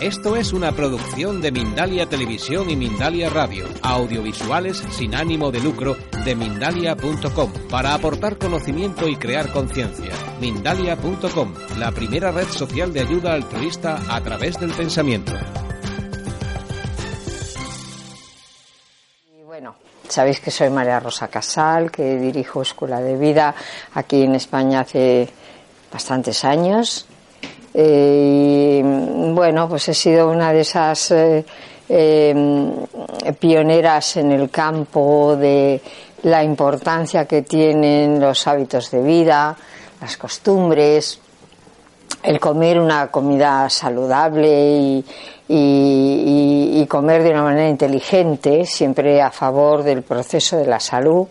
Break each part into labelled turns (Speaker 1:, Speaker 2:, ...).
Speaker 1: Esto es una producción de Mindalia Televisión y Mindalia Radio, audiovisuales sin ánimo de lucro de mindalia.com, para aportar conocimiento y crear conciencia. Mindalia.com, la primera red social de ayuda altruista a través del pensamiento.
Speaker 2: Bueno, sabéis que soy María Rosa Casal, que dirijo Escuela de Vida aquí en España hace bastantes años. Eh, y bueno, pues he sido una de esas eh, eh, pioneras en el campo de la importancia que tienen los hábitos de vida, las costumbres, el comer una comida saludable y, comer de una manera inteligente, siempre a favor del proceso de la salud.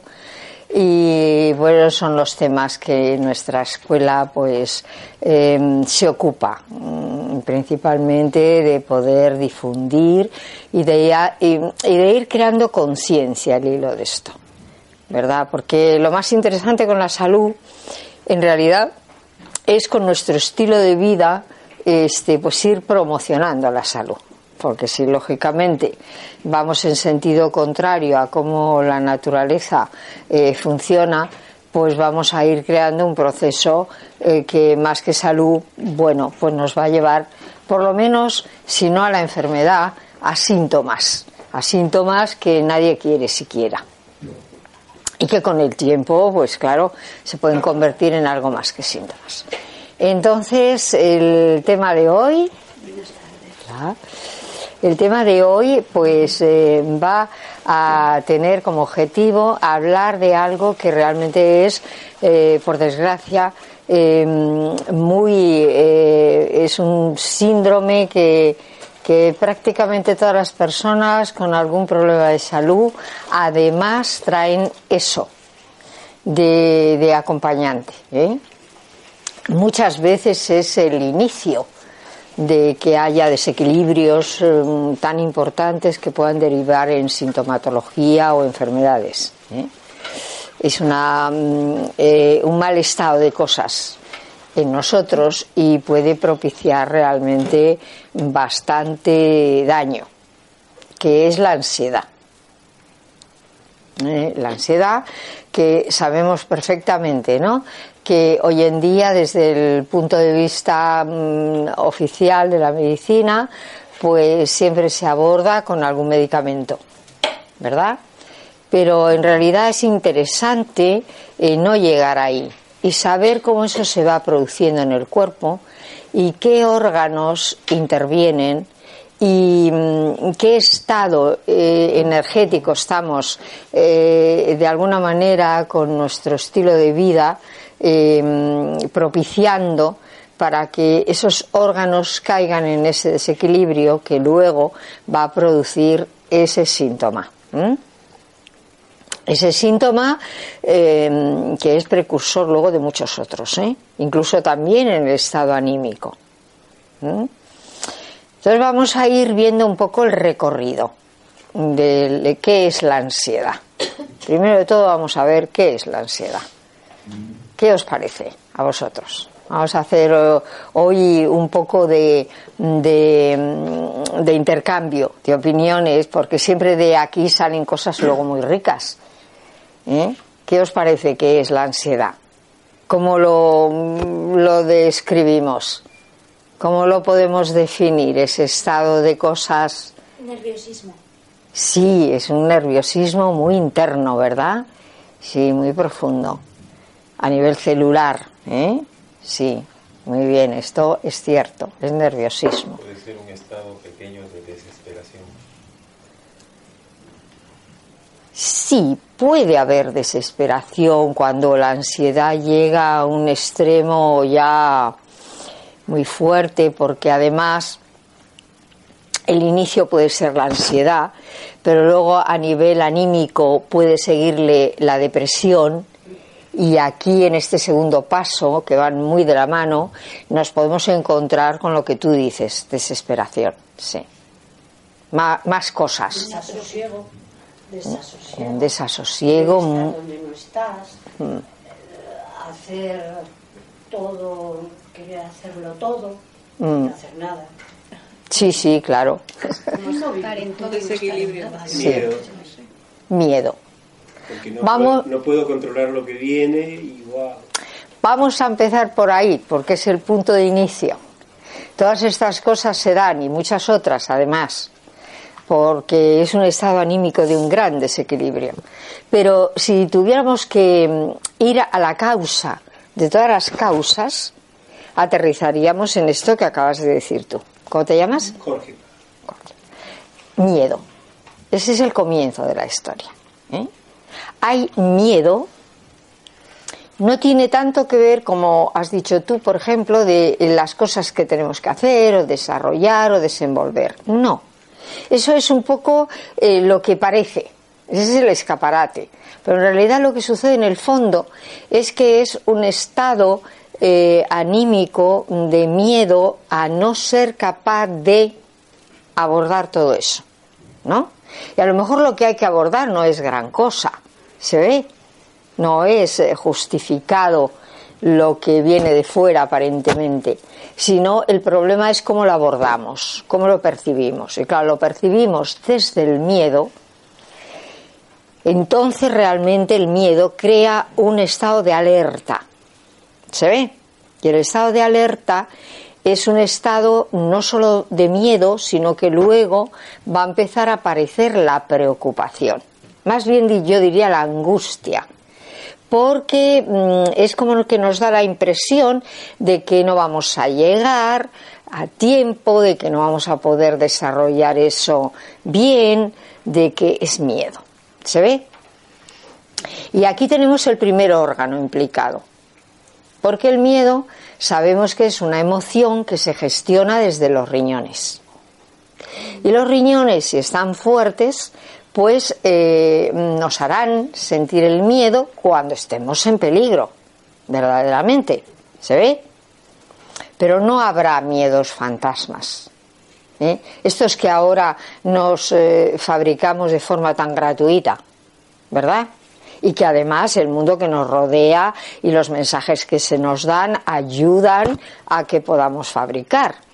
Speaker 2: Y bueno, son los temas que nuestra escuela pues eh, se ocupa mm, principalmente de poder difundir y de, y de ir creando conciencia al hilo de esto, ¿verdad? Porque lo más interesante con la salud, en realidad, es con nuestro estilo de vida, este, pues ir promocionando la salud porque si lógicamente vamos en sentido contrario a cómo la naturaleza eh, funciona, pues vamos a ir creando un proceso eh, que más que salud, bueno, pues nos va a llevar, por lo menos, si no a la enfermedad, a síntomas, a síntomas que nadie quiere siquiera. Y que con el tiempo, pues claro, se pueden convertir en algo más que síntomas. Entonces, el tema de hoy. ¿verdad? El tema de hoy pues eh, va a tener como objetivo hablar de algo que realmente es, eh, por desgracia, eh, muy es un síndrome que, que prácticamente todas las personas con algún problema de salud además traen eso de, de acompañante. Muchas veces es el inicio de que haya desequilibrios eh, tan importantes que puedan derivar en sintomatología o enfermedades. ¿eh? Es una, eh, un mal estado de cosas en nosotros y puede propiciar realmente bastante daño, que es la ansiedad. La ansiedad que sabemos perfectamente, ¿no? Que hoy en día, desde el punto de vista mm, oficial de la medicina, pues siempre se aborda con algún medicamento, ¿verdad? Pero en realidad es interesante eh, no llegar ahí y saber cómo eso se va produciendo en el cuerpo y qué órganos intervienen y mm, qué estado eh, energético estamos eh, de alguna manera con nuestro estilo de vida eh, propiciando para que esos órganos caigan en ese desequilibrio que luego va a producir ese síntoma. Ese síntoma eh, que es precursor luego de muchos otros, ¿eh? incluso también en el estado anímico. Entonces vamos a ir viendo un poco el recorrido de, de qué es la ansiedad. Primero de todo vamos a ver qué es la ansiedad. ¿Qué os parece a vosotros? Vamos a hacer uh, hoy un poco de, de, de, intercambio de opiniones, porque siempre de aquí salen cosas luego muy ricas. ¿Eh? ¿Qué os parece que es la ansiedad? ¿Cómo lo, lo describimos? ¿Cómo lo podemos definir, ese estado de cosas?
Speaker 3: Nerviosismo.
Speaker 2: Sí, es un nerviosismo muy interno, ¿verdad? Sí, muy profundo a nivel celular. ¿eh? Sí, muy bien, esto es cierto, es nerviosismo.
Speaker 4: Puede ser un estado pequeño de desesperación.
Speaker 2: Sí, puede haber desesperación cuando la ansiedad llega a un extremo ya muy fuerte, porque además el inicio puede ser la ansiedad, pero luego a nivel anímico puede seguirle la depresión y aquí en este segundo paso, que van muy de la mano, nos podemos encontrar con lo que tú dices, desesperación. Sí. Má, más cosas.
Speaker 3: Desasosiego. Desasosiego.
Speaker 2: Un desasosiego.
Speaker 3: Estar donde no estás. Mm. Hacer todo, querer hacerlo todo, mm. no hacer nada.
Speaker 2: Sí, sí, claro.
Speaker 5: todo desequilibrio.
Speaker 2: Sí.
Speaker 6: Miedo. Porque no,
Speaker 2: Vamos-
Speaker 6: puedo, no puedo controlar lo que viene y wow.
Speaker 2: Vamos a empezar por ahí, porque es el punto de inicio. Todas estas cosas se dan, y muchas otras además, porque es un estado anímico de un gran desequilibrio. Pero si tuviéramos que mm, ir a la causa de todas las causas, aterrizaríamos en esto que acabas de decir tú. ¿Cómo te llamas?
Speaker 6: Jorge.
Speaker 2: miedo. Ese es el comienzo de la historia. ¿eh? Hay miedo, no tiene tanto que ver, como has dicho tú, por ejemplo, de las cosas que tenemos que hacer o desarrollar o desenvolver. No. Eso es un poco eh, lo que parece. Ese es el escaparate. Pero en realidad lo que sucede en el fondo es que es un estado eh, anímico de miedo a no ser capaz de abordar todo eso, ¿no? Y a lo mejor lo que hay que abordar no es gran cosa, ¿se ve? No es eh, justificado lo que viene de fuera aparentemente, sino el problema es cómo lo abordamos, cómo lo percibimos. Y claro, lo percibimos desde el miedo, entonces realmente el miedo crea un estado de alerta. ¿Se ve? Y el estado de alerta es un estado no solo de miedo, sino que luego va a empezar a aparecer la preocupación. Más bien yo diría la angustia. Porque mm, es como que nos da la impresión de que no vamos a llegar a tiempo, de que no vamos a poder desarrollar eso bien, de que es miedo. ¿Se ve? Y aquí tenemos el primer órgano implicado. Porque el miedo sabemos que es una emoción que se gestiona desde los riñones. Y los riñones, si están fuertes, pues eh, nos harán sentir el miedo cuando estemos en peligro, verdaderamente. ¿Se ve? Pero no habrá miedos fantasmas. ¿eh? Estos que ahora nos eh, fabricamos de forma tan gratuita, ¿verdad? Y que además el mundo que nos rodea y los mensajes que se nos dan ayudan a que podamos fabricar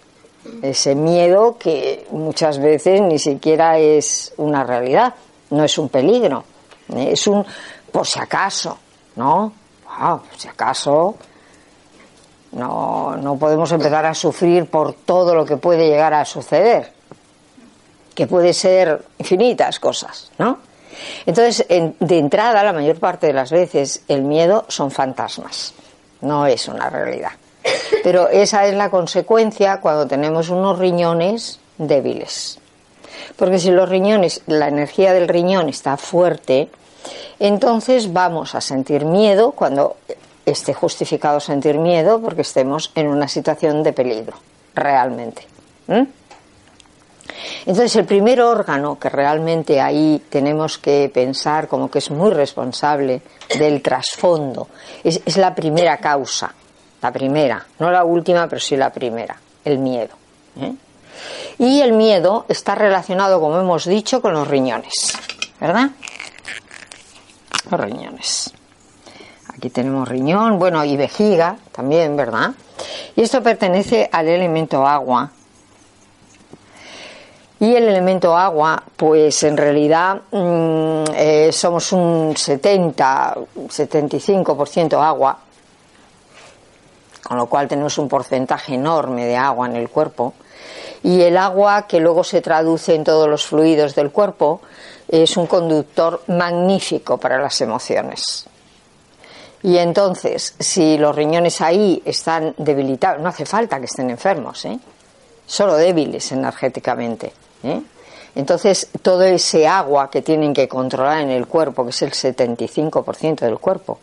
Speaker 2: ese miedo que muchas veces ni siquiera es una realidad, no es un peligro, ¿eh? es un por si acaso, ¿no? Ah, por si acaso no, no podemos empezar a sufrir por todo lo que puede llegar a suceder, que puede ser infinitas cosas, ¿no? Entonces, en- de entrada, la mayor parte de las veces, el miedo son fantasmas, no es una realidad. Pero esa es la consecuencia cuando tenemos unos riñones débiles. Porque si los riñones, la energía del riñón está fuerte, entonces vamos a sentir miedo cuando esté justificado sentir miedo porque estemos en una situación de peligro, realmente. ¿Mm? Entonces, el primer órgano que realmente ahí tenemos que pensar como que es muy responsable del trasfondo, es, es la primera causa, la primera, no la última, pero sí la primera, el miedo. ¿eh? Y el miedo está relacionado, como hemos dicho, con los riñones, ¿verdad? Los riñones. Aquí tenemos riñón, bueno, y vejiga también, ¿verdad? Y esto pertenece al elemento agua. Y el elemento agua, pues en realidad mm, eh, somos un 70, 75% agua, con lo cual tenemos un porcentaje enorme de agua en el cuerpo. Y el agua, que luego se traduce en todos los fluidos del cuerpo, es un conductor magnífico para las emociones. Y entonces, si los riñones ahí están debilitados, no hace falta que estén enfermos, ¿eh? solo débiles energéticamente. ¿eh? Entonces, todo ese agua que tienen que controlar en el cuerpo, que es el 75% del cuerpo.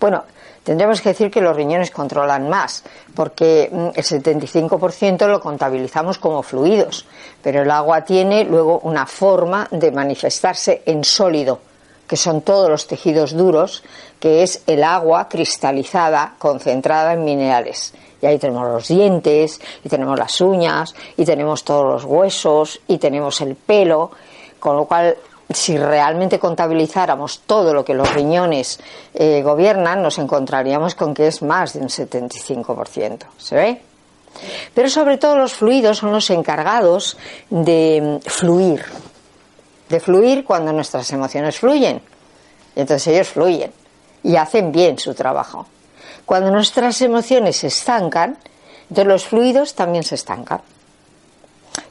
Speaker 2: Bueno, tendríamos que decir que los riñones controlan más, porque mm, el 75% lo contabilizamos como fluidos, pero el agua tiene luego una forma de manifestarse en sólido, que son todos los tejidos duros, que es el agua cristalizada, concentrada en minerales. Y ahí tenemos los dientes, y tenemos las uñas, y tenemos todos los huesos, y tenemos el pelo, con lo cual, si realmente contabilizáramos todo lo que los riñones eh, gobiernan, nos encontraríamos con que es más de un 75%. ¿Se ve? Pero sobre todo los fluidos son los encargados de fluir, de fluir cuando nuestras emociones fluyen. Y entonces ellos fluyen y hacen bien su trabajo. Cuando nuestras emociones se estancan, entonces los fluidos también se estancan.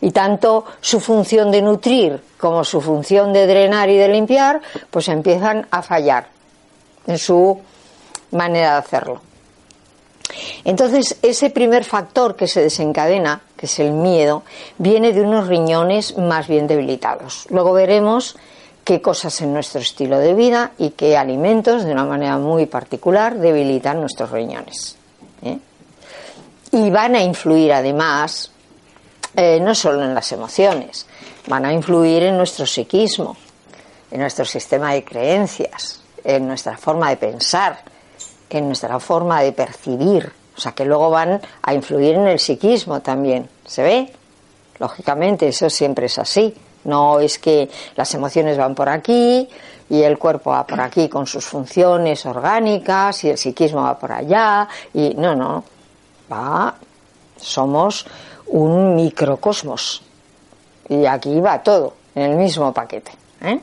Speaker 2: Y tanto su función de nutrir como su función de drenar y de limpiar, pues empiezan a fallar en su manera de hacerlo. Entonces, ese primer factor que se desencadena, que es el miedo, viene de unos riñones más bien debilitados. Luego veremos qué cosas en nuestro estilo de vida y qué alimentos, de una manera muy particular, debilitan nuestros riñones. ¿eh? Y van a influir además, eh, no solo en las emociones, van a influir en nuestro psiquismo, en nuestro sistema de creencias, en nuestra forma de pensar, en nuestra forma de percibir. O sea, que luego van a influir en el psiquismo también. ¿Se ve? Lógicamente, eso siempre es así. No es que las emociones van por aquí y el cuerpo va por aquí con sus funciones orgánicas y el psiquismo va por allá y no, no. Va, somos un microcosmos y aquí va todo en el mismo paquete. ¿eh?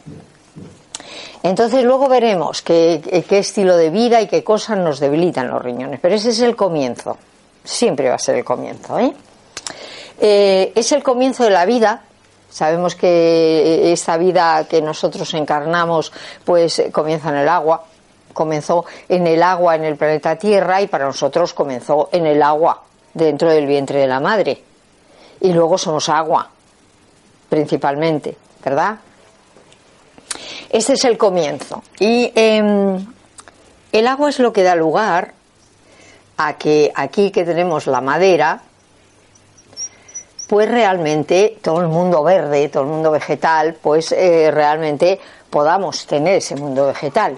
Speaker 2: Entonces luego veremos qué, qué, estilo de vida y qué cosas nos debilitan los riñones. Pero ese es el comienzo. Siempre va a ser el comienzo. ¿eh? Eh, es el comienzo de la vida. Sabemos que esta vida que nosotros encarnamos pues comienza en el agua. Comenzó en el agua en el planeta Tierra y para nosotros comenzó en el agua dentro del vientre de la madre. Y luego somos agua, principalmente, ¿verdad? Este es el comienzo. Y eh, el agua es lo que da lugar a que aquí que tenemos la madera, pues realmente todo el mundo verde, todo el mundo vegetal, pues eh, realmente podamos tener ese mundo vegetal.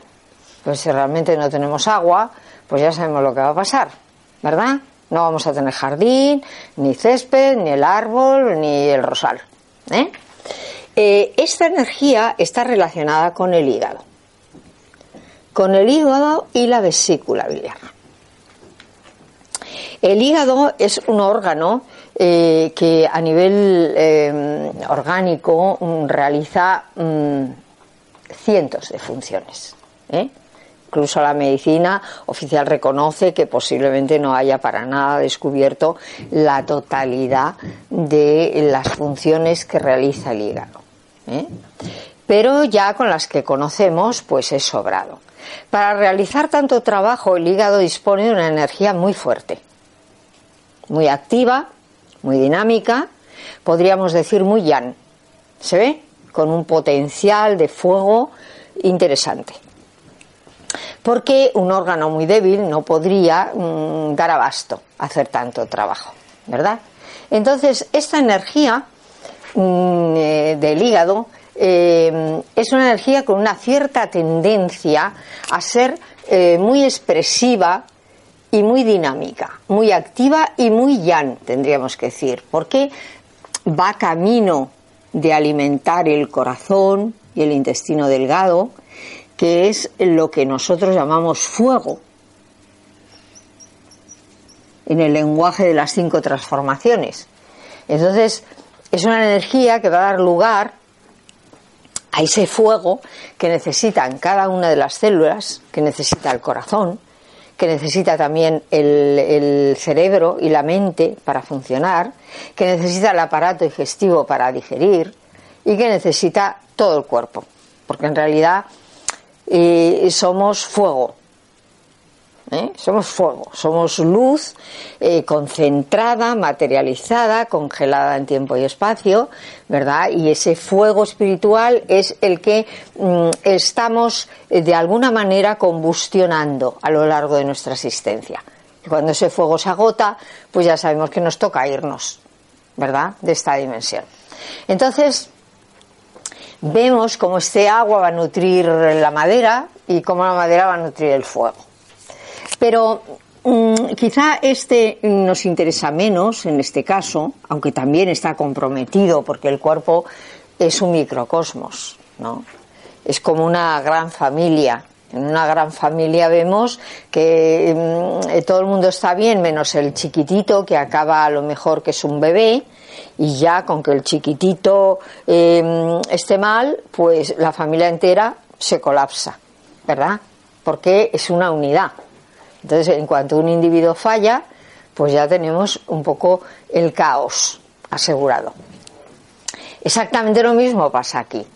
Speaker 2: Pues si realmente no tenemos agua, pues ya sabemos lo que va a pasar, ¿verdad? No vamos a tener jardín, ni césped, ni el árbol, ni el rosal. ¿eh? Eh, esta energía está relacionada con el hígado, con el hígado y la vesícula biliar. El hígado es un órgano eh, que a nivel eh, orgánico um, realiza um, cientos de funciones. Incluso la medicina oficial reconoce que posiblemente no haya para nada descubierto la totalidad de las funciones que realiza el hígado. ¿eh? Pero ya con las que conocemos, pues es sobrado. Para realizar tanto trabajo, el hígado dispone de una energía muy fuerte, muy activa, muy dinámica, podríamos decir muy yan. ¿Se ve? Con un potencial de fuego interesante. Porque un órgano muy débil no podría mmm, dar abasto a hacer tanto trabajo, ¿verdad? Entonces, esta energía mmm, eh, del hígado eh, es una energía con una cierta tendencia a ser eh, muy expresiva y muy dinámica, muy activa y muy yan, tendríamos que decir, porque va camino de alimentar el corazón y el intestino delgado, que es lo que nosotros llamamos fuego en el lenguaje de las cinco transformaciones. Entonces, es una energía que va a dar lugar a ese fuego que necesitan cada una de las células, que necesita el corazón, que necesita también el, el, cerebro y la mente para funcionar, que necesita el aparato digestivo para digerir y que necesita todo el cuerpo, porque en realidad eh, somos fuego, ¿eh? somos fuego, somos luz eh, concentrada, materializada, congelada en tiempo y espacio, ¿verdad? Y ese fuego espiritual es el que mm, estamos eh, de alguna manera combustionando a lo largo de nuestra existencia. Y cuando ese fuego se agota, pues ya sabemos que nos toca irnos, ¿verdad? De esta dimensión. Entonces, vemos cómo este agua va a nutrir la madera y cómo la madera va a nutrir el fuego. Pero mmm, quizá este nos interesa menos en este caso, aunque también está comprometido porque el cuerpo es un microcosmos, ¿no? Es como una gran familia En una gran familia vemos que mm, todo el mundo está bien, menos el chiquitito que acaba a lo mejor que es un bebé, y ya con que el chiquitito em, esté mal, pues la familia entera se colapsa, ¿verdad? Porque es una unidad. Entonces, en cuanto un individuo falla, pues ya tenemos un poco el caos asegurado. Exactamente lo mismo pasa aquí.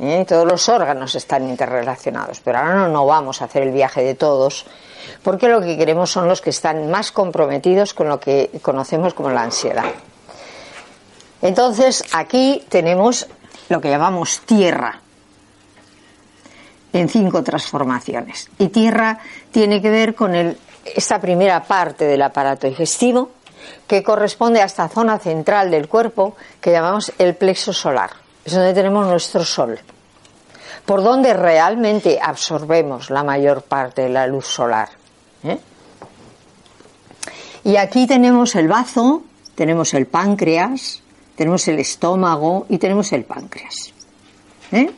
Speaker 2: ¿eh? Todos los órganos están interrelacionados, pero ahora no, no vamos a hacer el viaje de todos, porque lo que queremos son los que están más comprometidos con lo que conocemos como la ansiedad. Entonces, aquí tenemos lo que llamamos tierra en cinco transformaciones. Y tierra tiene que ver con el, esta primera parte del aparato digestivo, que corresponde a esta zona central del cuerpo que llamamos el plexo solar. Es donde tenemos nuestro sol, por donde realmente absorbemos la mayor parte de la luz solar. ¿eh? Y aquí tenemos el bazo, tenemos el páncreas, tenemos el estómago y tenemos el páncreas. ¿Eh?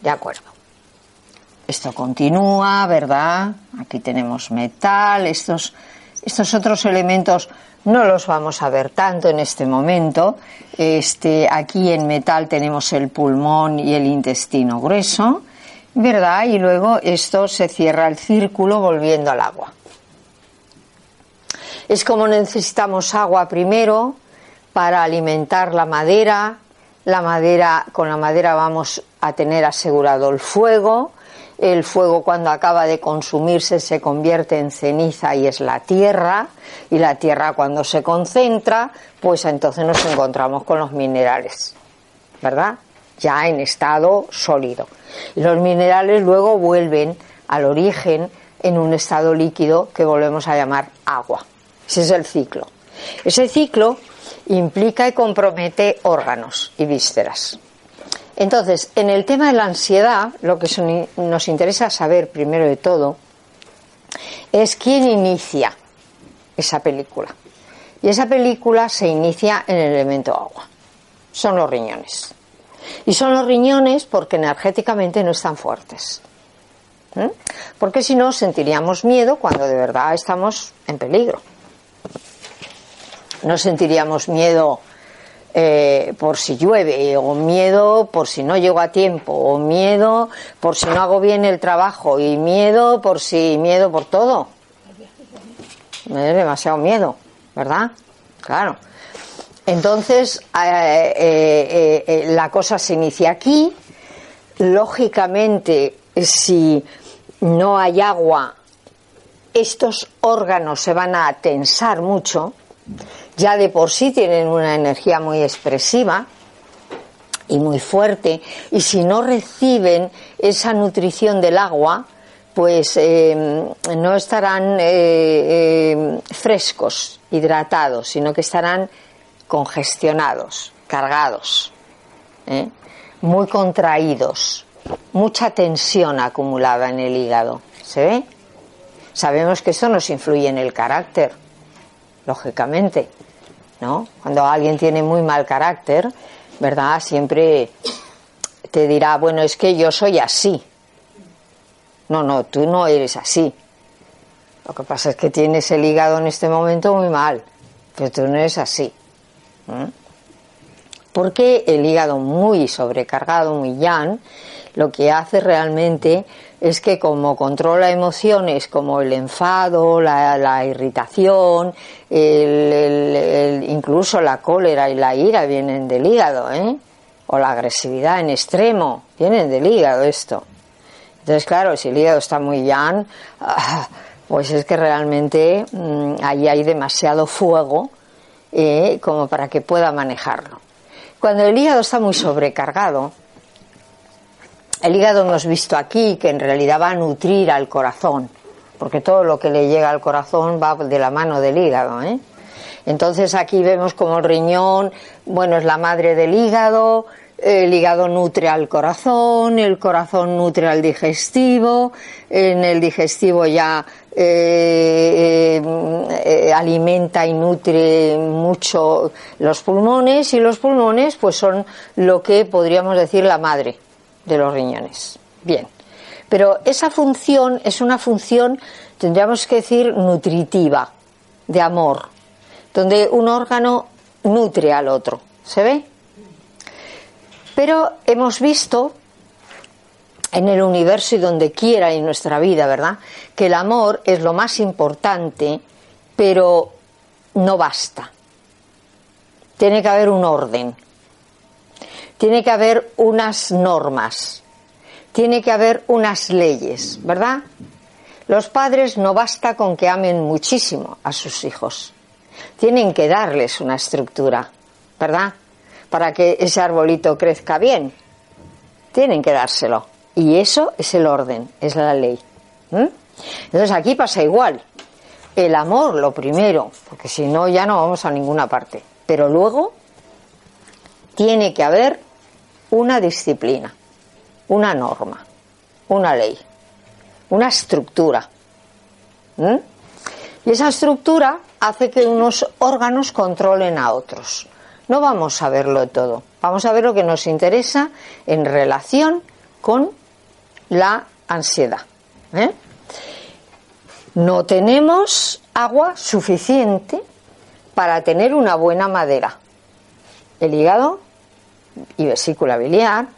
Speaker 2: De acuerdo. Esto continúa, ¿verdad? Aquí tenemos metal, estos, estos otros elementos no los vamos a ver tanto en este momento. Este, aquí en metal tenemos el pulmón y el intestino grueso, ¿verdad? Y luego esto se cierra el círculo volviendo al agua. Es como necesitamos agua primero, para alimentar la madera. La madera, con la madera vamos a tener asegurado el fuego. El fuego cuando acaba de consumirse se convierte en ceniza y es la tierra. Y la tierra cuando se concentra, pues entonces nos encontramos con los minerales. ¿Verdad? Ya en estado sólido. Y los minerales luego vuelven al origen en un estado líquido que volvemos a llamar agua. Ese es el ciclo. Ese ciclo implica y compromete órganos y vísceras. Entonces, en el tema de la ansiedad, lo que nos interesa saber primero de todo es quién inicia esa película. Y esa película se inicia en el elemento agua. Son los riñones. Y son los riñones porque energéticamente no están fuertes. ¿Mm? Porque si no, sentiríamos miedo cuando de verdad estamos en peligro no sentiríamos miedo eh, por si llueve, o miedo por si no llego a tiempo, o miedo por si no hago bien el trabajo, y miedo por si, miedo por todo. Me da demasiado miedo, ¿verdad? Claro. Entonces, eh, eh, la cosa se inicia aquí. Lógicamente, si no hay agua, estos órganos se van a tensar mucho ya de por sí tienen una energía muy expresiva y muy fuerte, y si no reciben esa nutrición del agua, pues eh, no estarán eh, eh, frescos, hidratados, sino que estarán congestionados, cargados, muy contraídos, mucha tensión acumulada en el hígado. ¿Se ve? Sabemos que eso nos influye en el carácter, lógicamente. ¿No? Cuando alguien tiene muy mal carácter, ¿verdad? Siempre te dirá, bueno, es que yo soy así. No, no, tú no eres así. Lo que pasa es que tienes el hígado en este momento muy mal, pero tú no eres así. Porque el hígado muy sobrecargado, muy yan, lo que hace realmente es que como controla emociones como el enfado, la, irritación, incluso la cólera y la ira vienen del hígado, ¿eh? o la agresividad en extremo, vienen del hígado esto. Entonces, claro, si el hígado está muy yan, pues es que realmente mm, ahí hay demasiado fuego eh, como para que pueda manejarlo. Cuando el hígado está muy sobrecargado, el hígado hemos visto aquí que en realidad va a nutrir al corazón, porque todo lo que le llega al corazón va de la mano del hígado. ¿eh? Entonces aquí vemos como el riñón, bueno, es la madre del hígado, el hígado nutre al corazón, el corazón nutre al digestivo, en el digestivo ya eh, eh, alimenta y nutre mucho los pulmones y los pulmones pues son lo que podríamos decir la madre de los riñones. Bien, Pero esa función es una función, tendríamos que decir, nutritiva, de amor, donde un órgano nutre al otro. ¿Se ve? Pero hemos visto en el universo y donde quiera en nuestra vida, ¿verdad? Que el amor es lo más importante, pero no basta. Tiene que haber un orden. Tiene que haber unas normas. Tiene que haber unas leyes, ¿verdad? Los padres no basta con que amen muchísimo a sus hijos. Tienen que darles una estructura, ¿verdad? Para que ese arbolito crezca bien. Tienen que dárselo. Y eso es el orden, es la ley. Entonces aquí pasa igual. El amor, lo primero, porque si no ya no vamos a ninguna parte. Pero luego tiene que haber una disciplina, una norma, una ley, una estructura. Y esa estructura hace que unos órganos controlen a otros. No vamos a verlo todo, vamos a ver lo que nos interesa en relación con la ansiedad. ¿eh? No tenemos agua suficiente para tener una buena madera. El hígado y vesícula biliar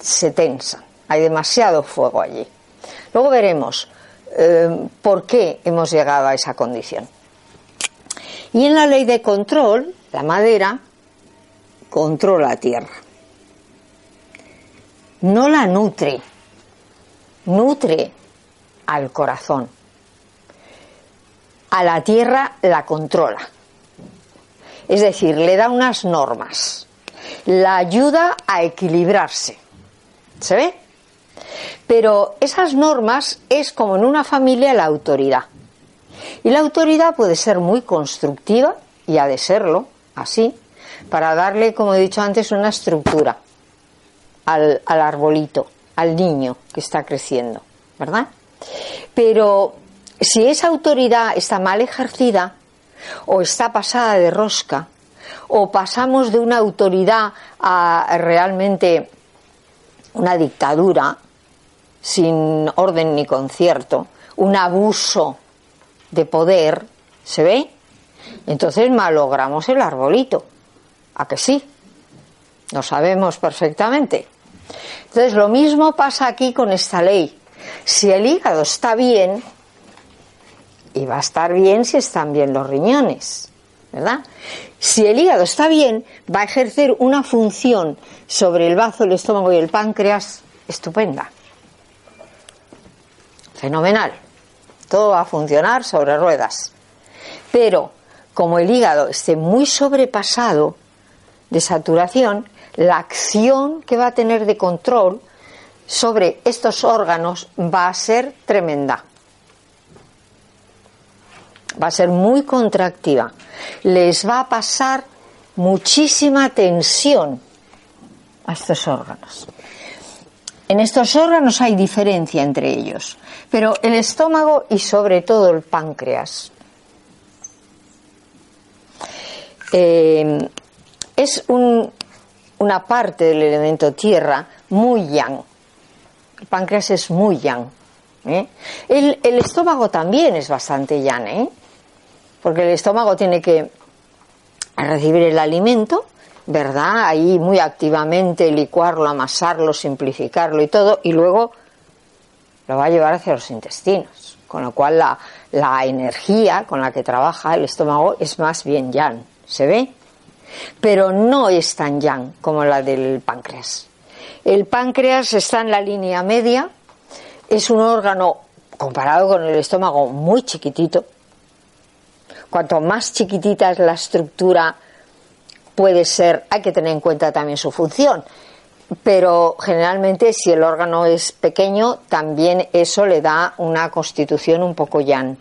Speaker 2: se tensan. Hay demasiado fuego allí. Luego veremos eh, por qué hemos llegado a esa condición. Y en la ley de control, la madera controla la tierra. No la nutre, nutre al corazón. A la tierra la controla. Es decir, le da unas normas. La ayuda a equilibrarse. ¿Se ve? Pero esas normas es como en una familia la autoridad. Y la autoridad puede ser muy constructiva, y ha de serlo, así, para darle, como he dicho antes, una estructura al, al arbolito al niño que está creciendo, ¿verdad? Pero si esa autoridad está mal ejercida o está pasada de rosca o pasamos de una autoridad a realmente una dictadura sin orden ni concierto, un abuso de poder, ¿se ve? Entonces malogramos el arbolito. ¿A que sí? Lo sabemos perfectamente. Entonces, lo mismo pasa aquí con esta ley. Si el hígado está bien, y va a estar bien si están bien los riñones, ¿verdad? Si el hígado está bien, va a ejercer una función sobre el bazo, el estómago y el páncreas estupenda. Fenomenal. Todo va a funcionar sobre ruedas. Pero como el hígado esté muy sobrepasado de saturación, la acción que va a tener de control sobre estos órganos va a ser tremenda. Va a ser muy contractiva. Les va a pasar muchísima tensión a estos órganos. En estos órganos hay diferencia entre ellos, pero el estómago y sobre todo el páncreas eh, es un, una parte del elemento tierra muy yang. El páncreas es muy yang. ¿eh? El, estómago también es bastante yang, ¿eh? Porque el estómago tiene que recibir el alimento, ¿verdad? Ahí muy activamente licuarlo, amasarlo, simplificarlo y todo, y luego lo va a llevar hacia los intestinos. Con lo cual la, energía con la que trabaja el estómago es más bien yang. ¿Se ve? pero no es tan yang como la del páncreas. El páncreas está en la línea media, es un órgano comparado con el estómago muy chiquitito. Cuanto más chiquitita es la estructura, puede ser, hay que tener en cuenta también su función, pero generalmente si el órgano es pequeño, también eso le da una constitución un poco yang.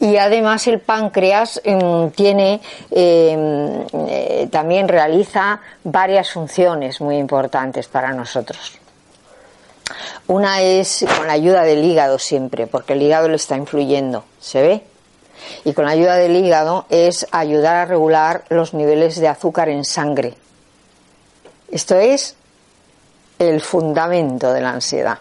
Speaker 2: Y además el páncreas em, tiene, em, eh, también realiza varias funciones muy importantes para nosotros. Una es con la ayuda del hígado siempre, porque el hígado le está influyendo, ¿se ve? Y con la ayuda del hígado es ayudar a regular los niveles de azúcar en sangre. Esto es el fundamento de la ansiedad.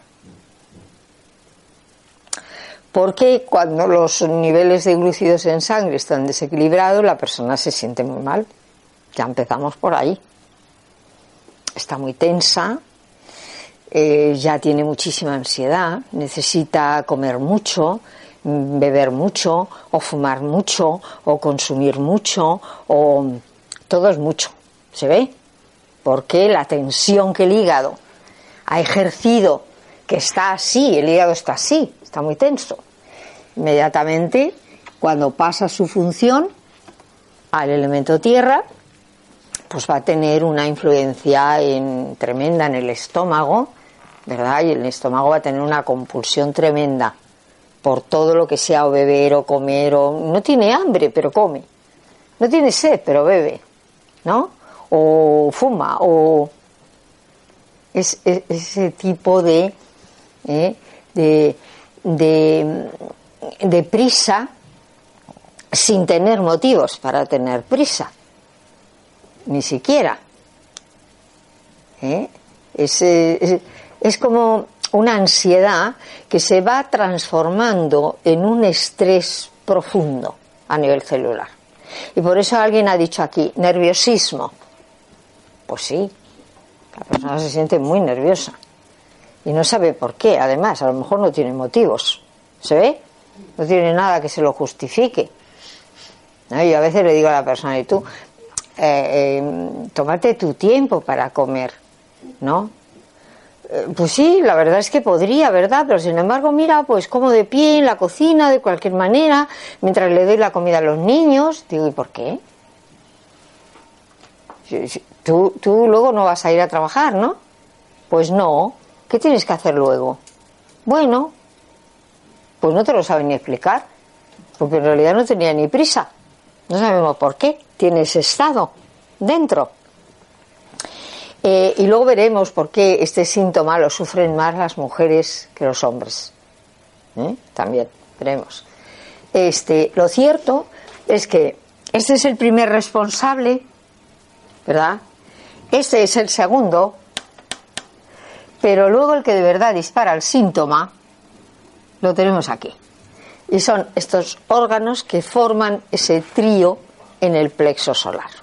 Speaker 2: Porque cuando los niveles de glúcidos en sangre están desequilibrados, la persona se siente muy mal. Ya empezamos por ahí. Está muy tensa, eh, ya tiene muchísima ansiedad, necesita comer mucho, beber mucho, o fumar mucho, o consumir mucho, o todo es mucho. ¿Se ve? Porque la tensión que el hígado ha ejercido, que está así, el hígado está así, está muy tenso. Inmediatamente, cuando pasa su función al elemento tierra, pues va a tener una influencia en, tremenda en el estómago, ¿verdad? Y el estómago va a tener una compulsión tremenda por todo lo que sea o beber o comer o no tiene hambre pero come, no tiene sed pero bebe, ¿no? O fuma o es, ese tipo de, ¿eh? de, de, de prisa sin tener motivos para tener prisa, ni siquiera. ¿Eh? Es, es, es, como una ansiedad que se va transformando en un estrés profundo a nivel celular. Y por eso alguien ha dicho aquí, nerviosismo. Pues sí, la persona se siente muy nerviosa y no sabe por qué, además, a lo mejor no tiene motivos. ¿Se ve? No tiene nada que se lo justifique. ¿No? Yo a veces le digo a la persona, y tú, eh, eh, tómate tu tiempo para comer, ¿no? Eh, pues sí, la verdad es que podría, ¿verdad? Pero sin embargo, mira, pues como de pie en la cocina, de cualquier manera, mientras le doy la comida a los niños. Digo, ¿y por qué? Tú, tú luego no vas a ir a trabajar, ¿no? Pues no. ¿Qué tienes que hacer luego? Bueno, pues no te lo saben ni explicar, porque en realidad no tenía ni prisa. No sabemos por qué. Tiene ese estado dentro. Eh, y luego veremos por qué este síntoma lo sufren más las mujeres que los hombres. ¿Eh? También veremos. Este, lo cierto es que este es el primer responsable, ¿verdad? Este es el segundo, pero luego el que de verdad dispara el síntoma lo tenemos aquí. Y son estos órganos que forman ese trío en el plexo solar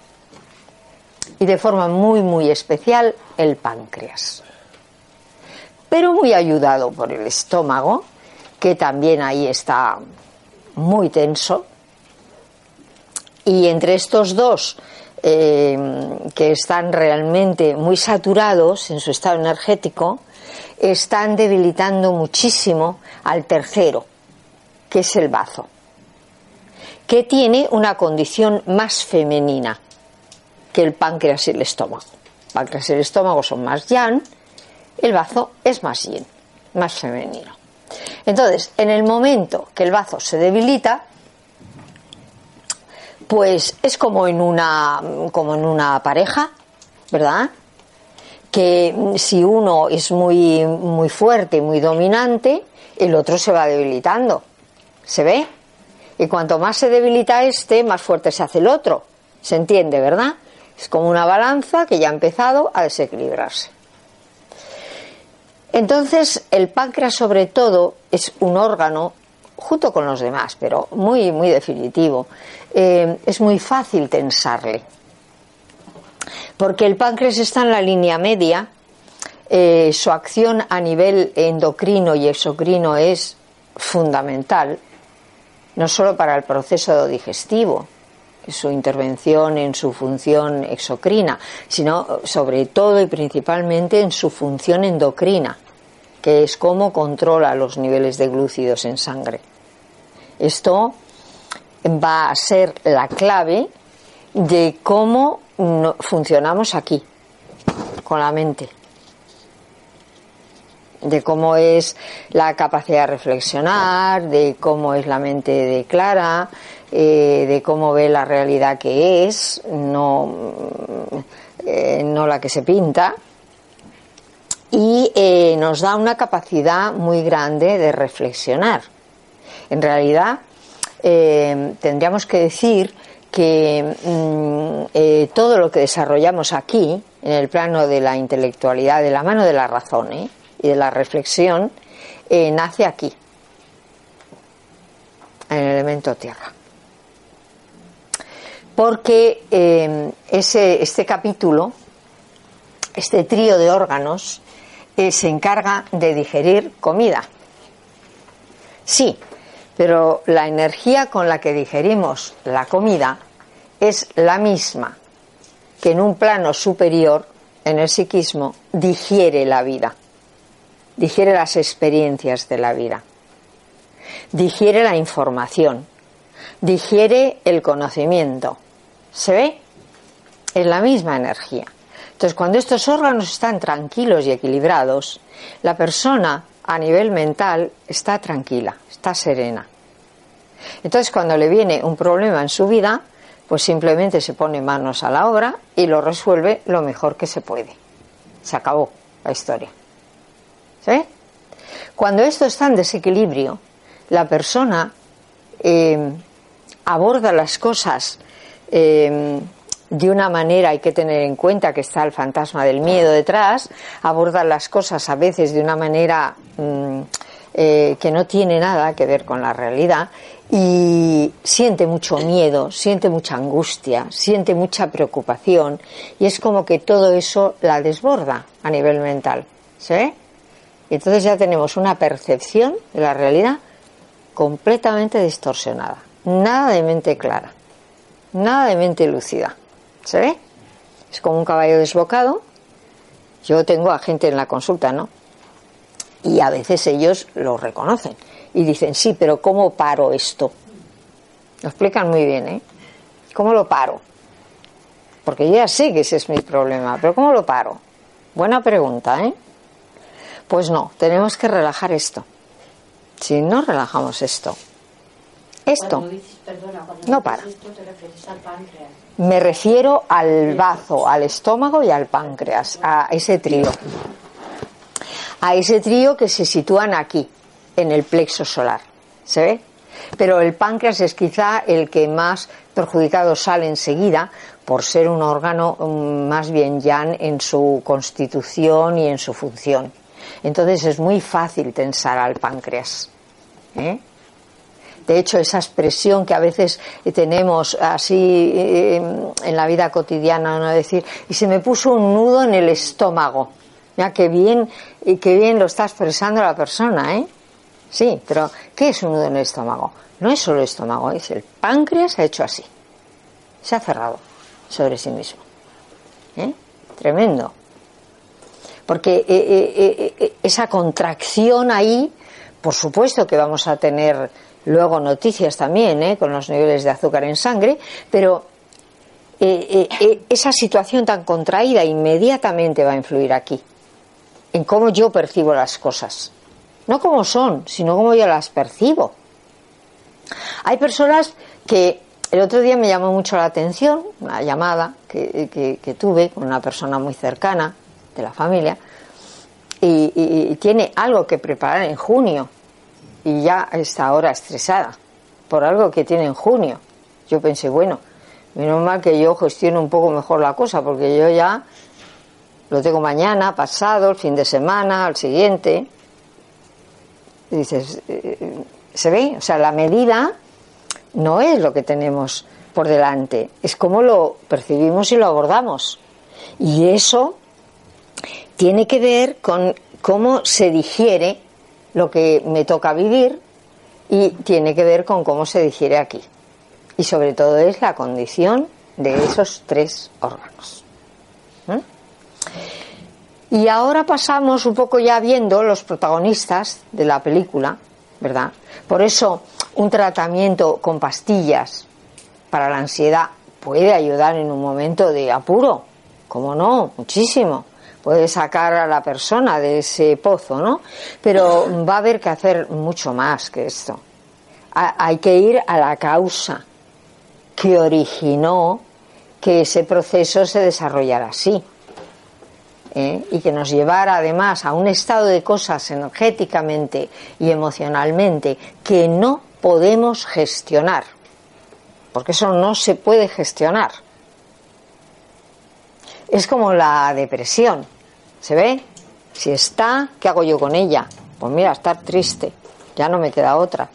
Speaker 2: y de forma muy, muy especial el páncreas. Pero muy ayudado por el estómago, que también ahí está muy tenso. Y entre estos dos, eh, que están realmente muy saturados en su estado energético, están debilitando muchísimo al tercero, que es el bazo, que tiene una condición más femenina que el páncreas y el estómago. El páncreas y el estómago son más yang, el bazo es más yin, más femenino. Entonces, en el momento que el bazo se debilita, pues es como en una, como en una pareja, ¿verdad? Que si uno es muy, muy fuerte, muy dominante, el otro se va debilitando. ¿Se ve? Y cuanto más se debilita este, más fuerte se hace el otro. ¿Se entiende, verdad? Es como una balanza que ya ha empezado a desequilibrarse. Entonces, el páncreas, sobre todo, es un órgano, junto con los demás, pero muy, muy definitivo. Eh, es muy fácil tensarle. Porque el páncreas está en la línea media, eh, su acción a nivel endocrino y exocrino es fundamental, no solo para el proceso digestivo, su intervención en su función exocrina, sino sobre todo y principalmente en su función endocrina, que es cómo controla los niveles de glúcidos en sangre. Esto va a ser la clave de cómo funcionamos aquí, con la mente de cómo es la capacidad de reflexionar, de cómo es la mente de Clara, eh, de cómo ve la realidad que es, no, eh, no la que se pinta, y eh, nos da una capacidad muy grande de reflexionar. En realidad, tendríamos que decir que mm, todo lo que desarrollamos aquí, en el plano de la intelectualidad, de la mano de la razón y de la reflexión, nace aquí, en el elemento tierra. Porque eh, ese, este capítulo, este trío de órganos, eh, se encarga de digerir comida. Sí, pero la energía con la que digerimos la comida es la misma que en un plano superior, en el psiquismo, digiere la vida, digiere las experiencias de la vida, digiere la información, digiere el conocimiento. ¿Se ve? Es la misma energía. Entonces, cuando estos órganos están tranquilos y equilibrados, la persona a nivel mental está tranquila, está serena. Entonces, cuando le viene un problema en su vida, pues simplemente se pone manos a la obra y lo resuelve lo mejor que se puede. Se acabó la historia. ¿Sí? Cuando esto está en desequilibrio, la persona eh, aborda las cosas eh, de una manera, hay que tener en cuenta que está el fantasma del miedo detrás, aborda las cosas a veces de una manera mm, eh, que no tiene nada que ver con la realidad y siente mucho miedo, siente mucha angustia, siente mucha preocupación y es como que todo eso la desborda a nivel mental. ¿Sí? Y entonces ya tenemos una percepción de la realidad completamente distorsionada. Nada de mente clara, nada de mente lúcida. ¿Se ve? Es como un caballo desbocado. Yo tengo a gente en la consulta, ¿no? Y a veces ellos lo reconocen y dicen, sí, pero ¿cómo paro esto? Lo explican muy bien, ¿eh? ¿Cómo lo paro? Porque ya sé que ese es mi problema, pero ¿cómo lo paro? Buena pregunta, ¿eh? Pues no, tenemos que relajar esto. Si no relajamos esto, esto no para. Me refiero al bazo, al estómago y al páncreas, a ese trío. A ese trío que se sitúan aquí, en el plexo solar. ¿Se ve? Pero el páncreas es quizá el que más perjudicado sale enseguida por ser un órgano mm, más bien ya en su constitución y en su función. Entonces es muy fácil tensar al páncreas. ¿eh? De hecho, esa expresión que a veces tenemos así eh, en la vida cotidiana, no decir, y se me puso un nudo en el estómago. Ya que bien, que bien lo está expresando la persona, ¿eh? Sí, pero ¿qué es un nudo en el estómago? No es solo el estómago, es el páncreas ha hecho así. Se ha cerrado sobre sí mismo. ¿Eh? Tremendo. Porque eh, eh, esa contracción ahí, por supuesto que vamos a tener luego noticias también con los niveles de azúcar en sangre, pero esa situación tan contraída inmediatamente va a influir aquí, en cómo yo percibo las cosas. No como son, sino como yo las percibo. Hay personas que el otro día me llamó mucho la atención, una llamada que, tuve con una persona muy cercana de la familia, y, tiene algo que preparar en junio, y ya está ahora estresada por algo que tiene en junio. Yo pensé, bueno, menos mal que yo gestiono un poco mejor la cosa, porque yo ya lo tengo mañana, pasado, el fin de semana, al siguiente, y dices, eh, ¿se ve? O sea, la medida no es lo que tenemos por delante, es cómo lo percibimos y lo abordamos. Y eso tiene que ver con cómo se digiere lo que me toca vivir y tiene que ver con cómo se digiere aquí. Y sobre todo es la condición de esos tres órganos. ¿Mm? Y ahora pasamos un poco ya viendo los protagonistas de la película, ¿verdad? Por eso un tratamiento con pastillas para la ansiedad puede ayudar en un momento de apuro, como no, muchísimo. Puede sacar a la persona de ese pozo, ¿no? Pero va a haber que hacer mucho más que esto. hay que ir a la causa que originó que ese proceso se desarrollara así. ¿eh? y que nos llevara además a un estado de cosas energéticamente y emocionalmente que no podemos gestionar, porque eso no se puede gestionar. Es como la depresión, ¿se ve? Si está, ¿qué hago yo con ella? Pues mira, estar triste, ya no me queda otra.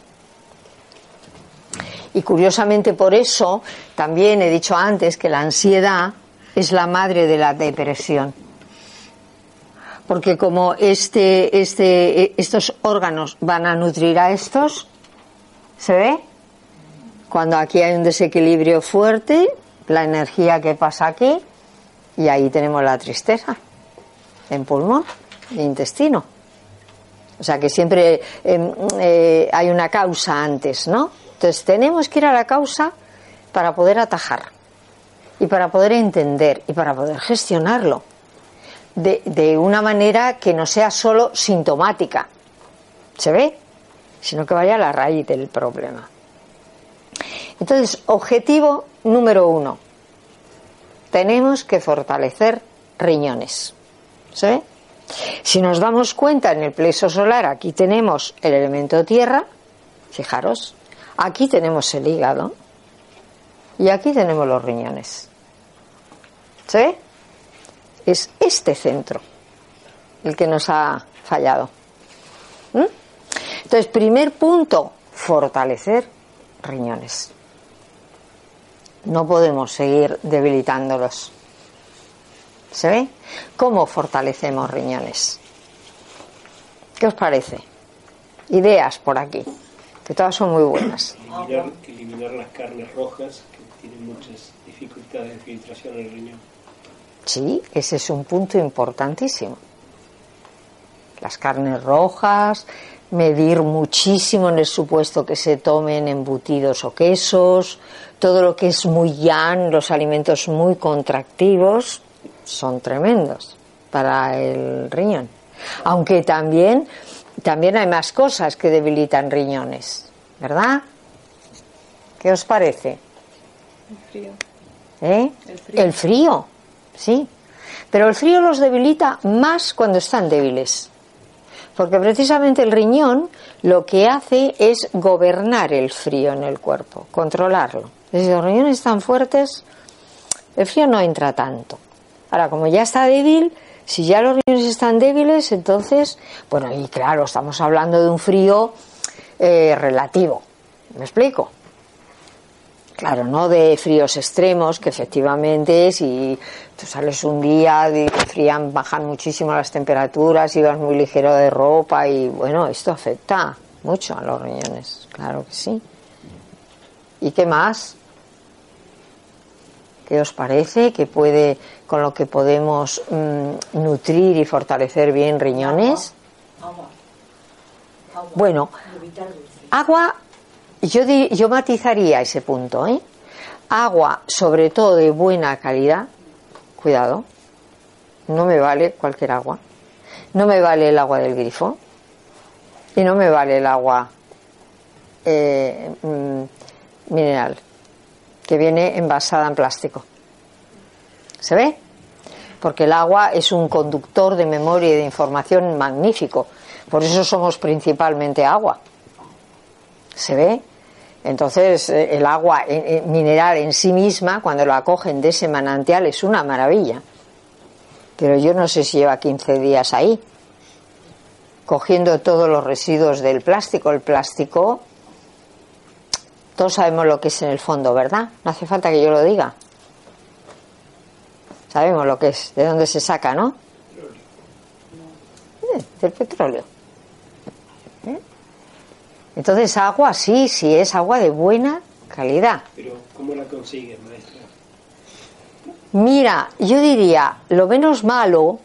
Speaker 2: Y curiosamente por eso también he dicho antes que la ansiedad es la madre de la depresión. Porque como este, este, estos órganos van a nutrir a estos, ¿se ve? Cuando aquí hay un desequilibrio fuerte, la energía que pasa aquí, y ahí tenemos la tristeza, en pulmón, en intestino. O sea que siempre em, eh, hay una causa antes, ¿no? Entonces tenemos que ir a la causa para poder atajar y para poder entender y para poder gestionarlo de, de una manera que no sea solo sintomática, ¿se ve? Sino que vaya a la raíz del problema. Entonces, objetivo número uno, tenemos que fortalecer riñones. ¿Se? Si nos damos cuenta en el plexo solar, aquí tenemos el elemento tierra, fijaros, aquí tenemos el hígado y aquí tenemos los riñones. ¿Se? Es este centro el que nos ha fallado. Entonces, primer punto, fortalecer riñones. No podemos seguir debilitándolos. ¿Se ve? ¿Cómo fortalecemos riñones? ¿Qué os parece? Ideas por aquí, que todas son muy buenas.
Speaker 6: Eliminar, eliminar las carnes rojas que tienen muchas dificultades de filtración en el riñón.
Speaker 2: Sí, ese es un punto importantísimo. Las carnes rojas, medir muchísimo en el supuesto que se tomen embutidos o quesos, todo lo que es muy yan, los alimentos muy contractivos, son tremendos para el riñón. Aunque también, también hay más cosas que debilitan riñones, ¿verdad? ¿Qué os parece?
Speaker 5: El frío.
Speaker 2: ¿Eh?
Speaker 5: El frío.
Speaker 2: El frío, sí. Pero el frío los debilita más cuando están débiles. Porque precisamente el riñón lo que hace es gobernar el frío en el cuerpo, controlarlo. Si los riñones están fuertes, el frío no entra tanto. Ahora, como ya está débil, si ya los riñones están débiles, entonces, bueno, y claro, estamos hablando de un frío eh, relativo. ¿Me explico? Claro, no de fríos extremos, que efectivamente si tú sales un día frían, bajan muchísimo las temperaturas y vas muy ligero de ropa y bueno, esto afecta mucho a los riñones, claro que sí. ¿Y qué más? ¿Qué os parece que puede, con lo que podemos mm, nutrir y fortalecer bien riñones?
Speaker 3: Agua. Agua.
Speaker 2: Bueno. Agua, yo, yo matizaría ese punto, ¿eh? Agua, sobre todo de buena calidad, cuidado, no me vale cualquier agua, no me vale el agua del grifo y no me vale el agua eh, mm, mineral, que viene envasada en plástico. ¿Se ve? Porque el agua es un conductor de memoria y de información magnífico, por eso somos principalmente agua. ¿Se ve? Entonces, eh, el agua eh, eh, mineral en sí misma, cuando la cogen de ese manantial, es una maravilla. Pero yo no sé si lleva 15 días ahí, cogiendo todos los residuos del plástico. El plástico, todos sabemos lo que es en el fondo, ¿verdad? No hace falta que yo lo diga. Sabemos lo que es, de dónde se saca, ¿no? Eh, del petróleo. ¿Eh? Entonces, agua sí, sí es agua de buena calidad.
Speaker 6: Pero, ¿cómo la consigues, maestra?
Speaker 2: Mira, yo diría, lo menos malo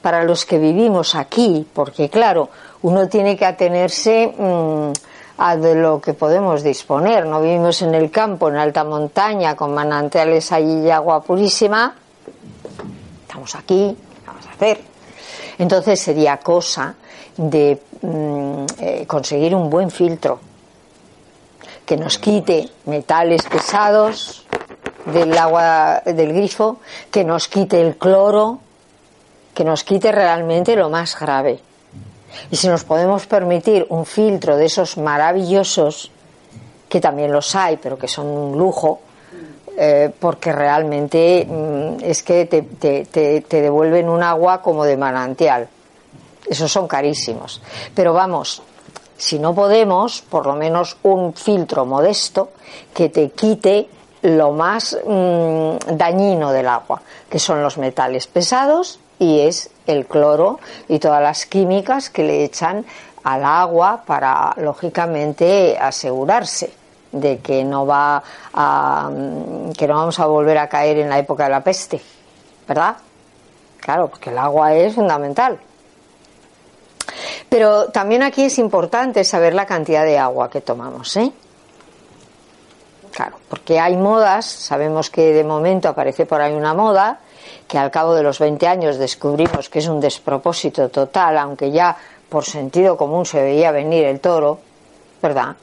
Speaker 2: para los que vivimos aquí, porque claro, uno tiene que atenerse mm, a de lo que podemos disponer. No vivimos en el campo, en alta montaña, con manantiales allí y agua purísima. Estamos aquí, ¿qué vamos a hacer? Entonces sería cosa de mm, eh, conseguir un buen filtro que nos quite metales pesados del agua del grifo, que nos quite el cloro, que nos quite realmente lo más grave. Y si nos podemos permitir un filtro de esos maravillosos, que también los hay, pero que son un lujo, eh, porque realmente mm, es que te, devuelven un agua como de manantial. Esos son carísimos. Pero vamos, si no podemos, por lo menos un filtro modesto que te quite lo más mm, dañino del agua, que son los metales pesados y es el cloro y todas las químicas que le echan al agua para, lógicamente, asegurarse de que no va a, mm, que no vamos a volver a caer en la época de la peste, ¿verdad? Claro, porque el agua es fundamental. Pero también aquí es importante saber la cantidad de agua que tomamos, ¿eh? Claro, porque hay modas, sabemos que de momento aparece por ahí una moda, que al cabo de los 20 años descubrimos que es un despropósito total, aunque ya por sentido común se veía venir el toro, ¿verdad?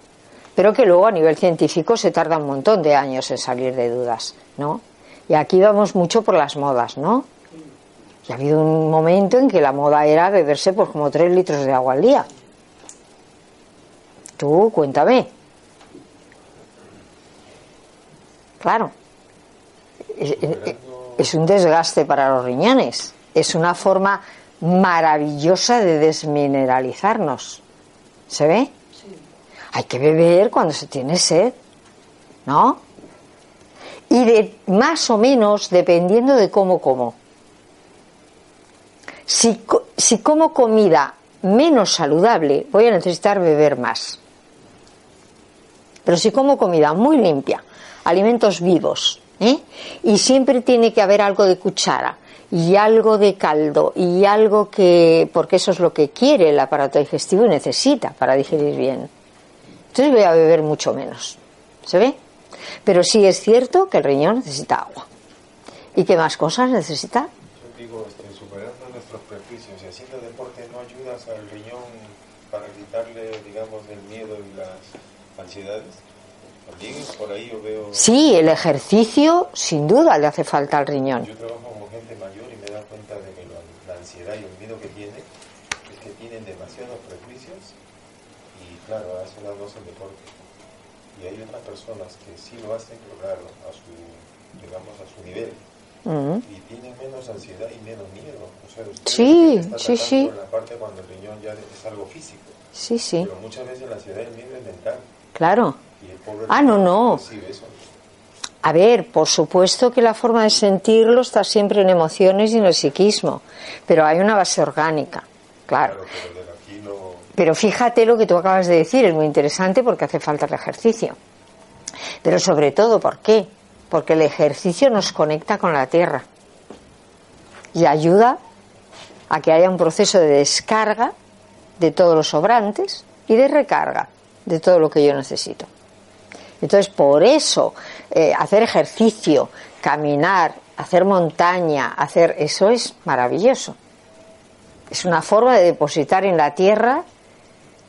Speaker 2: Pero que luego a nivel científico se tarda un montón de años en salir de dudas, ¿no? Y aquí vamos mucho por las modas, ¿no? Y ha habido un momento en que la moda era beberse por como 3 litros de agua al día. Tú, cuéntame. Claro. Es, un desgaste para los riñones. Es una forma maravillosa de desmineralizarnos. ¿Se ve? Hay que beber cuando se tiene sed. ¿No? Y de más o menos dependiendo de cómo como. Si, si como comida menos saludable, voy a necesitar beber más. Pero si como comida muy limpia, alimentos vivos. ¿Eh? Y siempre tiene que haber algo de cuchara y algo de caldo y algo que, porque eso es lo que quiere el aparato digestivo y necesita para digerir bien. Entonces voy a beber mucho menos. ¿Se ve? Pero sí es cierto que el riñón necesita agua. ¿Y qué más cosas necesita?
Speaker 4: Yo digo, este, superando nuestros prejuicios y haciendo deporte no ayudas al riñón para quitarle, digamos, el miedo y las ansiedades.
Speaker 2: Sí, el ejercicio sin duda le hace falta al riñón.
Speaker 4: Yo trabajo con gente mayor y me dado cuenta de que la ansiedad y el miedo que tiene es que tienen demasiados prejuicios y claro, a eso no hacen deporte. Y hay otras personas que sí lo hacen, pero claro, a su, digamos, a su nivel. Y tienen menos ansiedad y menos miedo. O sea,
Speaker 2: sí, sí, sí.
Speaker 4: La parte cuando el riñón ya es algo físico.
Speaker 2: Sí, sí.
Speaker 4: Pero muchas veces la ansiedad y el miedo es mental.
Speaker 2: Claro. Ah, no, no. A ver, por supuesto que la forma de sentirlo está siempre en emociones y en el psiquismo, pero hay una base orgánica, claro. Pero fíjate lo que tú acabas de decir, es muy interesante porque hace falta el ejercicio. Pero sobre todo, ¿por qué? Porque el ejercicio nos conecta con la tierra y ayuda a que haya un proceso de descarga de todos los sobrantes y de recarga de todo lo que yo necesito. Entonces, por eso, eh, hacer ejercicio, caminar, hacer montaña, hacer eso es maravilloso. Es una forma de depositar en la tierra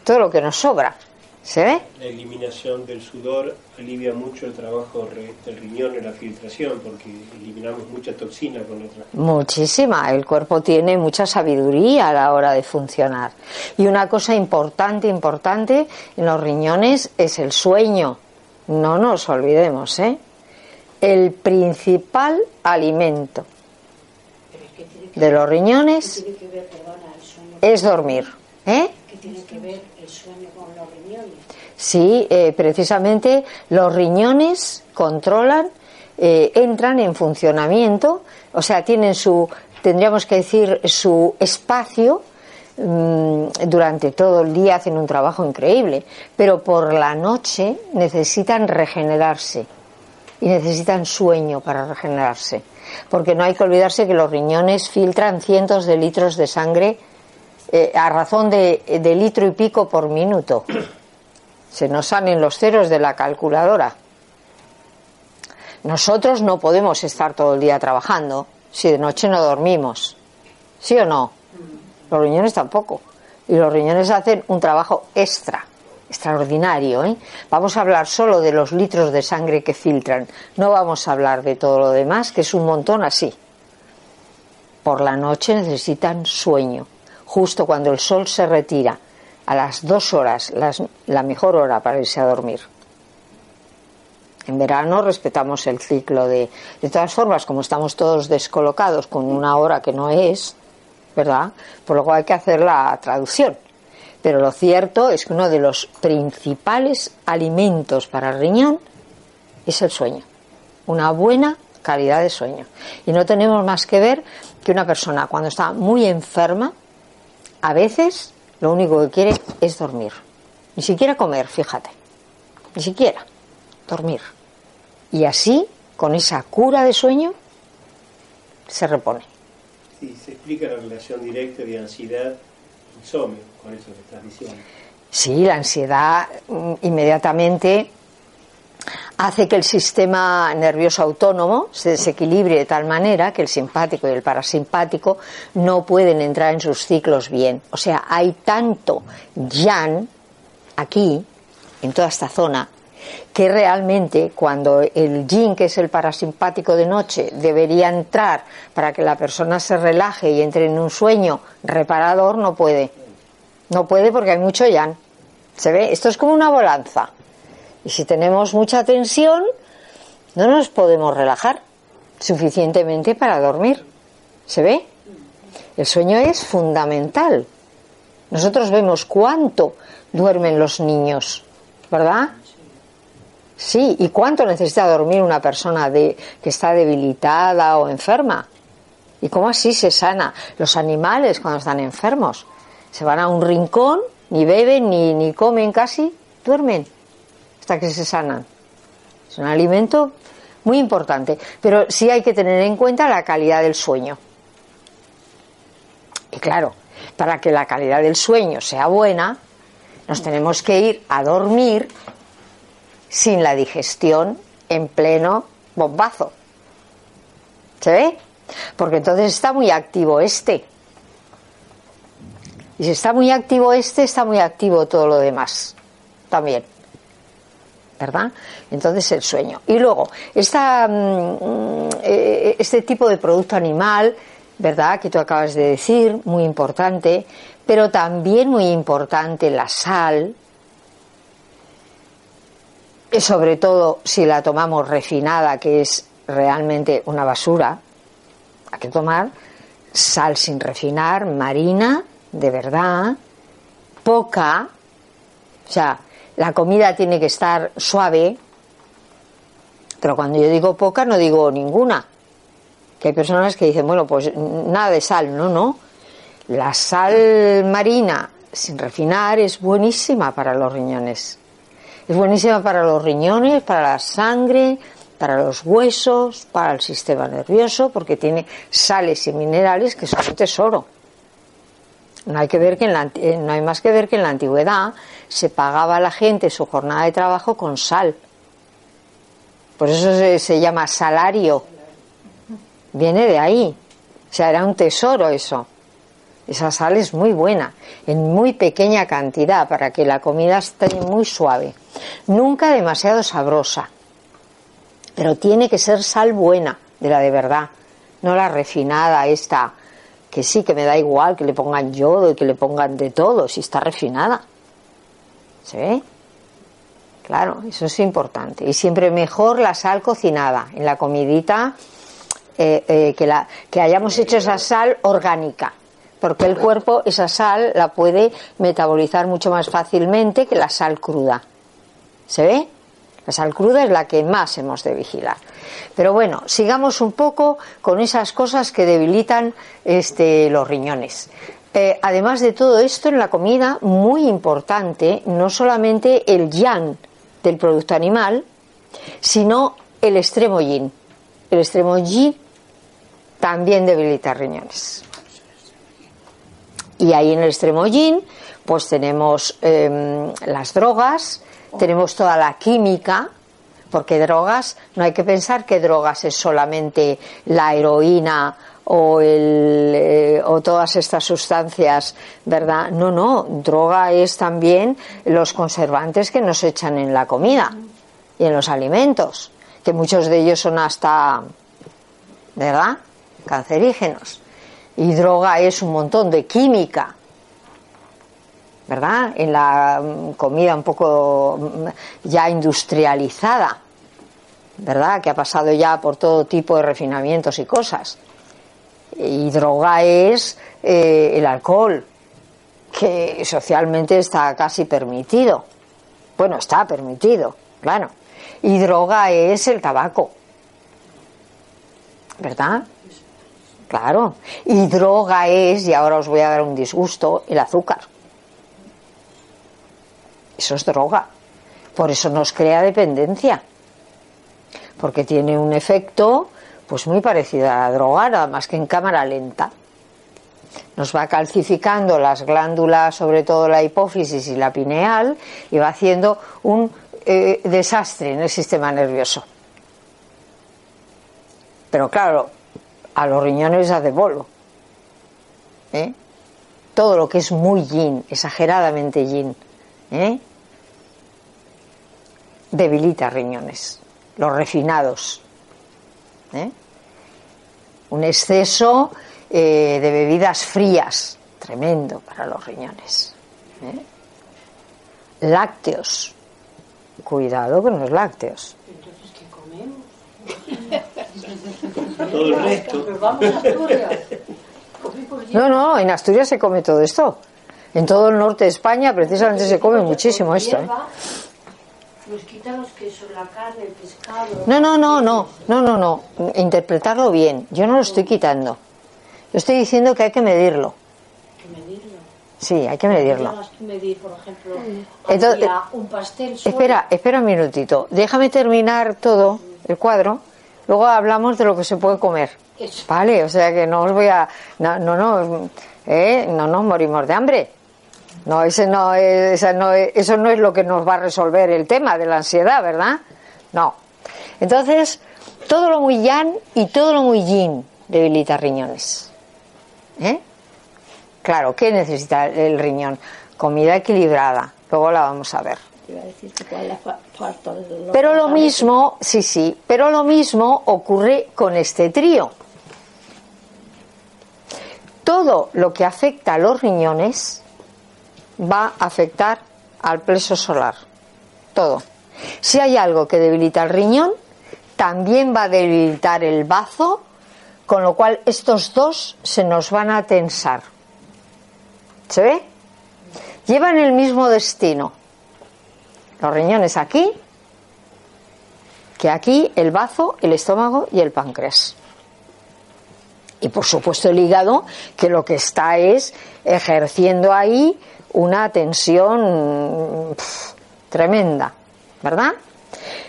Speaker 2: todo lo que nos sobra. ¿Se ve?
Speaker 6: La eliminación del sudor alivia mucho el trabajo del riñón en la filtración porque eliminamos mucha toxina con otra.
Speaker 2: Muchísima. El cuerpo tiene mucha sabiduría a la hora de funcionar. Y una cosa importante, importante en los riñones es el sueño. No nos olvidemos, ¿eh? El principal alimento de los riñones es dormir. ¿Eh?
Speaker 3: ¿Qué tiene que ver el sueño con los riñones?
Speaker 2: Sí, eh, precisamente los riñones controlan, eh, entran en funcionamiento, o sea, tienen su, tendríamos que decir, su espacio Mm, durante todo el día hacen un trabajo increíble, pero por la noche necesitan regenerarse y necesitan sueño para regenerarse. Porque no hay que olvidarse que los riñones filtran cientos de litros de sangre eh, a razón de, de litro y pico por minuto. Se nos salen los ceros de la calculadora. Nosotros no podemos estar todo el día trabajando si de noche no dormimos. ¿Sí o no? Los riñones tampoco. Y los riñones hacen un trabajo extra, extraordinario. ¿eh? Vamos a hablar solo de los litros de sangre que filtran. No vamos a hablar de todo lo demás, que es un montón así. Por la noche necesitan sueño. Justo cuando el sol se retira, a las dos horas, la mejor hora para irse a dormir. En verano respetamos el ciclo de... De todas formas, como estamos todos descolocados con una hora que no es, ¿verdad? Por lo cual hay que hacer la traducción. Pero lo cierto es que uno de los principales alimentos para el riñón es el sueño. Una buena calidad de sueño. Y no tenemos más que ver que una persona cuando está muy enferma, a veces lo único que quiere es dormir. Ni siquiera comer, fíjate. Ni siquiera dormir. Y así, con esa cura de sueño, se repone.
Speaker 6: Sí, se explica la relación directa de ansiedad insomnio con eso que estás diciendo.
Speaker 2: Sí, la ansiedad mm, inmediatamente hace que el sistema nervioso autónomo se desequilibre de tal manera que el simpático y el parasimpático no pueden entrar en sus ciclos bien. O sea, hay tanto yan aquí, en toda esta zona, que realmente cuando el yin, que es el parasimpático de noche, debería entrar para que la persona se relaje y entre en un sueño reparador, no puede. No puede porque hay mucho yan. ¿Se ve? Esto es como una volanza. Y si tenemos mucha tensión, no nos podemos relajar suficientemente para dormir. ¿Se ve? El sueño es fundamental. Nosotros vemos cuánto duermen los niños, ¿verdad? Sí, ¿y cuánto necesita dormir una persona de, que está debilitada o enferma? ¿Y cómo así se sana? Los animales cuando están enfermos se van a un rincón, ni beben, ni, ni comen casi, duermen hasta que se sanan. Es un alimento muy importante, pero sí hay que tener en cuenta la calidad del sueño. Y claro, para que la calidad del sueño sea buena, nos tenemos que ir a dormir sin la digestión en pleno bombazo. ¿Se ve? Porque entonces está muy activo este. Y si está muy activo este, está muy activo todo lo demás. También. ¿Verdad? Entonces el sueño. Y luego, esta, mm, eh, este tipo de producto animal, ¿verdad? Que tú acabas de decir, muy importante, pero también muy importante la sal, sobre todo si la tomamos refinada, que es realmente una basura, hay que tomar sal sin refinar, marina, de verdad, poca, o sea, la comida tiene que estar suave, pero cuando yo digo poca no digo ninguna, que hay personas que dicen, bueno, pues nada de sal, no, no, la sal marina sin refinar es buenísima para los riñones. Es buenísima para los riñones, para la sangre, para los huesos, para el sistema nervioso, porque tiene sales y minerales que son un tesoro. No hay, que ver que en la, eh, no hay más que ver que en la antigüedad se pagaba a la gente su jornada de trabajo con sal. Por eso se, se llama salario. Viene de ahí. O sea, era un tesoro eso. Esa sal es muy buena, en muy pequeña cantidad, para que la comida esté muy suave. Nunca demasiado sabrosa, pero tiene que ser sal buena, de la de verdad, no la refinada esta, que sí, que me da igual que le pongan yodo y que le pongan de todo, si está refinada. ¿Sí? Claro, eso es importante. Y siempre mejor la sal cocinada, en la comidita, eh, eh, que, la, que hayamos hecho esa sal orgánica porque el cuerpo esa sal la puede metabolizar mucho más fácilmente que la sal cruda. ¿Se ve? La sal cruda es la que más hemos de vigilar. Pero bueno, sigamos un poco con esas cosas que debilitan este, los riñones. Eh, además de todo esto, en la comida, muy importante, no solamente el yang del producto animal, sino el extremo yin. El extremo yin también debilita riñones. Y ahí en el extremo yin, pues tenemos em, las drogas, tenemos toda la química, porque drogas, no hay que pensar que drogas es solamente la heroína o, el, eh, o todas estas sustancias, ¿verdad? No, no, droga es también los conservantes que nos echan en la comida y en los alimentos, que muchos de ellos son hasta, ¿verdad? Cancerígenos y droga es un montón de química, ¿verdad? En la mm, comida un poco mm, ya industrializada, ¿verdad? Que ha pasado ya por todo tipo de refinamientos y cosas. Y droga es eh, el alcohol, que socialmente está casi permitido. Bueno, está permitido, claro. Y droga es el tabaco. ¿Verdad? Claro. Y droga es, y ahora os voy a dar un disgusto, el azúcar. Eso es droga. Por eso nos crea dependencia. Porque tiene un efecto pues muy parecido a la droga, nada más que en cámara lenta. Nos va calcificando las glándulas, sobre todo la hipófisis y la pineal, y va haciendo un eh, desastre en el sistema nervioso. Pero claro, a los riñones hace bolo. ¿eh? Todo lo que es muy yin, exageradamente yin, ¿eh? Debilita riñones, los refinados. ¿eh? Un exceso de bebidas frías, tremendo para los riñones. Lácteos, cuidado con los lácteos.
Speaker 3: Entonces, ¿qué comemos?
Speaker 6: Todo el resto.
Speaker 3: Pero vamos a Asturias.
Speaker 2: No, no, en Asturias se come todo esto. En todo el norte de España precisamente se come muchísimo esto. ¿eh?
Speaker 3: Nos quitan los quesos, la carne, el pescado.
Speaker 2: No, no, no, no, no, no, no. Interpretarlo bien. Yo no lo estoy quitando. Yo estoy diciendo que hay que medirlo.
Speaker 3: Hay que medirlo.
Speaker 2: Sí, hay que medirlo.
Speaker 3: Medir, por ejemplo,
Speaker 2: Entonces,
Speaker 3: un pastel.
Speaker 2: Espera, espera un minutito. Déjame terminar todo el cuadro. Luego hablamos de lo que se puede comer.
Speaker 3: Eso.
Speaker 2: Vale, o sea que no os voy a. No, no, no, eh, no nos morimos de hambre. No, ese no es, esa no es- eso no es lo que nos va a resolver el tema de la ansiedad, ¿verdad? No. Entonces, todo lo muy yang y todo lo muy yin debilita riñones. ¿Eh? Claro, ¿qué necesita el riñón? Comida equilibrada. Luego la vamos a ver. Pero lo mismo, sí, sí, pero lo mismo ocurre con este trío. Todo lo que afecta a los riñones va a afectar al plexo solar. Todo. Si hay algo que debilita el riñón, también va a debilitar el bazo, con lo cual estos dos se nos van a tensar. ¿Se ve? Llevan el mismo destino los riñones aquí, que aquí el bazo, el estómago y el páncreas. Y por supuesto el hígado, que lo que está es ejerciendo ahí una tensión tremenda, ¿verdad?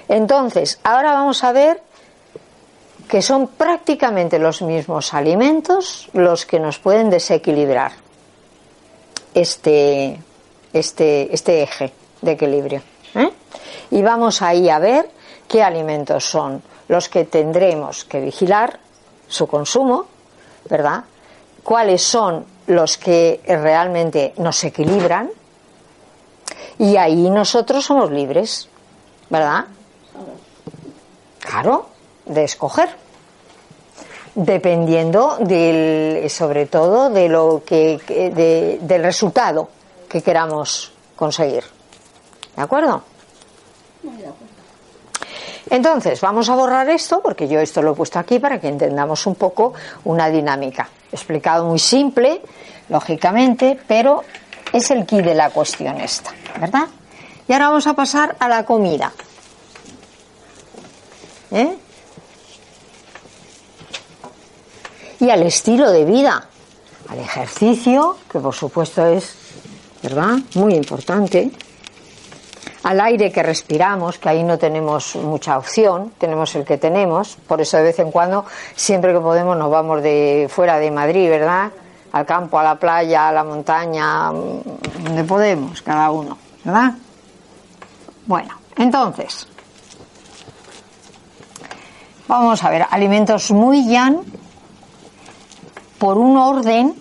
Speaker 2: Entonces, ahora vamos a ver que son prácticamente los mismos alimentos los que nos pueden desequilibrar este, este, este eje de equilibrio. ¿eh? Y vamos ahí a ver qué alimentos son los que tendremos que vigilar su consumo, ¿verdad? Cuáles son los que realmente nos equilibran y ahí nosotros somos libres, ¿verdad? Claro, de escoger dependiendo del, sobre todo de lo que, de- del resultado que queramos conseguir. ¿De acuerdo? Entonces, vamos a borrar esto, porque yo esto lo he puesto aquí para que entendamos un poco una dinámica. Explicado muy simple, lógicamente, pero es el key de la cuestión esta, ¿verdad? Y ahora vamos a pasar a la comida. ¿Eh? y al estilo de vida, al ejercicio, que por supuesto es, ¿verdad? Muy importante, al aire que respiramos, que ahí no tenemos mucha opción, tenemos el que tenemos, por eso de vez en cuando, siempre que podemos, nos vamos de fuera de Madrid, ¿verdad? Al campo, a la playa, a la montaña, mm, donde podemos, cada uno, ¿verdad? Bueno, entonces, vamos a ver, alimentos muy yang por un orden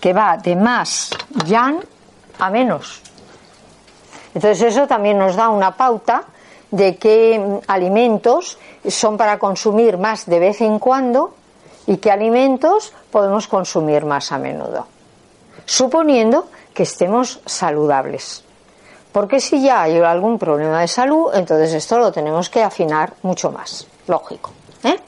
Speaker 2: que va de más yang a menos. Entonces eso también nos da una pauta de qué mm, alimentos son para consumir más de vez en cuando y qué alimentos podemos consumir más a menudo, suponiendo que estemos saludables. Porque si ya hay algún problema de salud, entonces esto lo tenemos que afinar mucho más, lógico. ¿eh?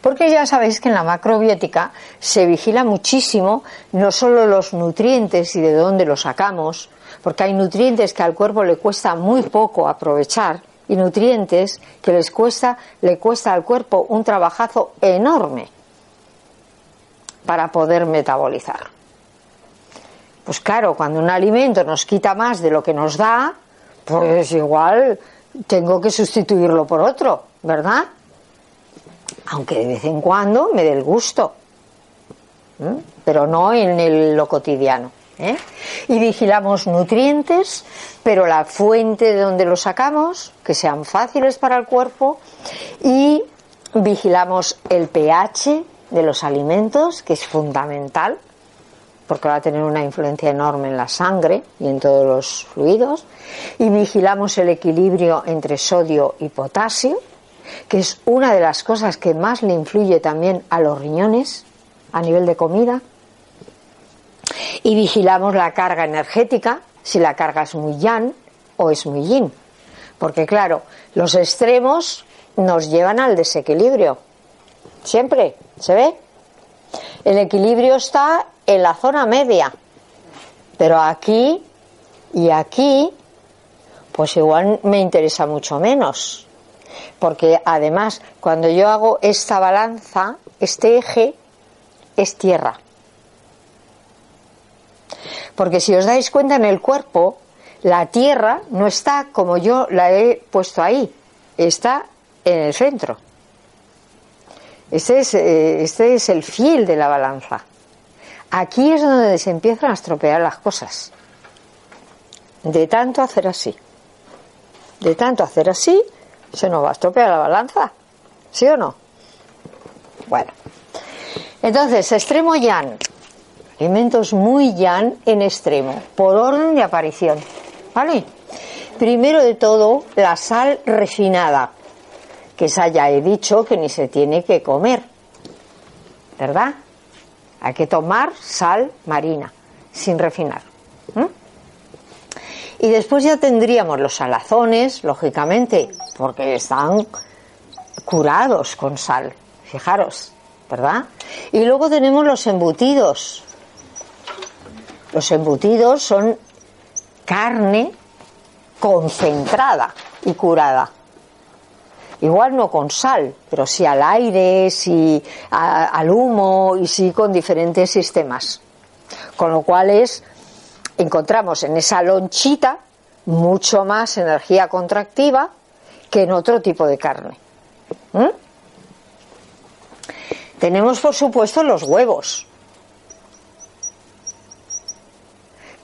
Speaker 2: Porque ya sabéis que en la macrobiótica se vigila muchísimo no solo los nutrientes y de dónde los sacamos, porque hay nutrientes que al cuerpo le cuesta muy poco aprovechar y nutrientes que les cuesta, le cuesta al cuerpo un trabajazo enorme para poder metabolizar. Pues claro, cuando un alimento nos quita más de lo que nos da, pues igual tengo que sustituirlo por otro, ¿verdad? Aunque de vez en cuando me dé el gusto, pero no en lo cotidiano. ¿Eh? Y vigilamos nutrientes, pero la fuente de donde los sacamos, que sean fáciles para el cuerpo, y vigilamos el pH de los alimentos, que es fundamental, porque va a tener una influencia enorme en la sangre y en todos los fluidos, y vigilamos el equilibrio entre sodio y potasio, que es una de las cosas que más le influye también a los riñones a nivel de comida, y vigilamos la carga energética, si la carga es muy yang o es muy yin. Porque claro, los extremos nos llevan al desequilibrio. Siempre, ¿se ve? El equilibrio está en la zona media. Pero aquí y aquí, pues igual me interesa mucho menos. Porque además, cuando yo hago esta balanza, este eje es tierra. Porque si os dais cuenta en el cuerpo, la tierra no está como yo la he puesto ahí, está en el centro. Este es, eh, este es el fiel de la balanza. Aquí es donde se empiezan a estropear las cosas. De tanto hacer así. De tanto hacer así, se nos va a estropear la balanza. ¿Sí o no? Bueno. Entonces, extremo yan elementos muy yan en extremo, por orden de aparición. ¿Vale? Primero de todo, la sal refinada, que esa ya he dicho que ni se tiene que comer. ¿Verdad? Hay que tomar sal marina, sin refinar. Y después ya tendríamos los salazones, lógicamente, porque están curados con sal. Fijaros, ¿verdad? Y luego tenemos los embutidos, los embutidos son carne concentrada y curada. Igual no con sal, pero sí al aire, sí al humo y sí con diferentes sistemas. Con lo cual es, encontramos en esa lonchita mucho más energía contractiva que en otro tipo de carne. ¿Mm? Tenemos, por supuesto, los huevos.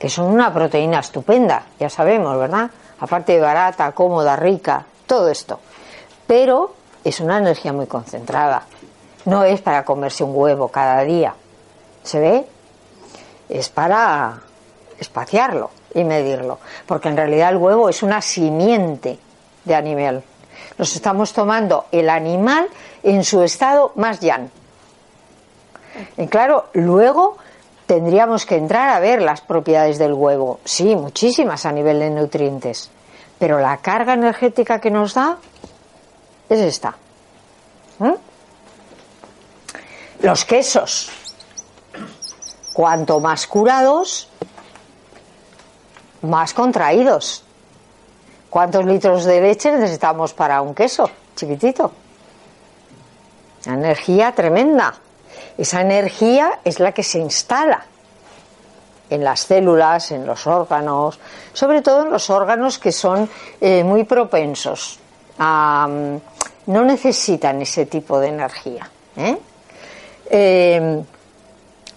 Speaker 2: Que son una proteína estupenda, ya sabemos, ¿verdad? Aparte de barata, cómoda, rica, todo esto. Pero es una energía muy concentrada. No es para comerse un huevo cada día. ¿Se ve? Es para espaciarlo y medirlo. Porque en realidad el huevo es una simiente de animal. Nos estamos tomando el animal en su estado más llano. Y claro, luego tendríamos que entrar a ver las propiedades del huevo. Sí, muchísimas a nivel de nutrientes. Pero la carga energética que nos da es esta. ¿Mm? Los quesos. Cuanto más curados, más contraídos. ¿Cuántos litros de leche necesitamos para un queso chiquitito? energía tremenda. Esa energía es la que se instala en las células, en los órganos, sobre todo en los órganos que son eh, muy propensos no necesitan ese tipo de energía. ¿eh? Eh,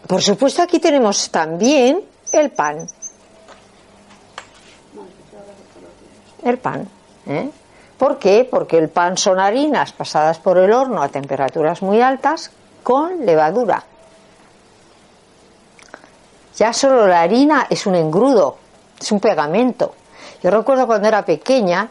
Speaker 2: por supuesto, aquí tenemos también el pan. El pan. ¿Por qué? Porque el pan son harinas pasadas por el horno a temperaturas muy altas con levadura. Ya solo la harina es un engrudo, es un pegamento. Yo recuerdo cuando era pequeña,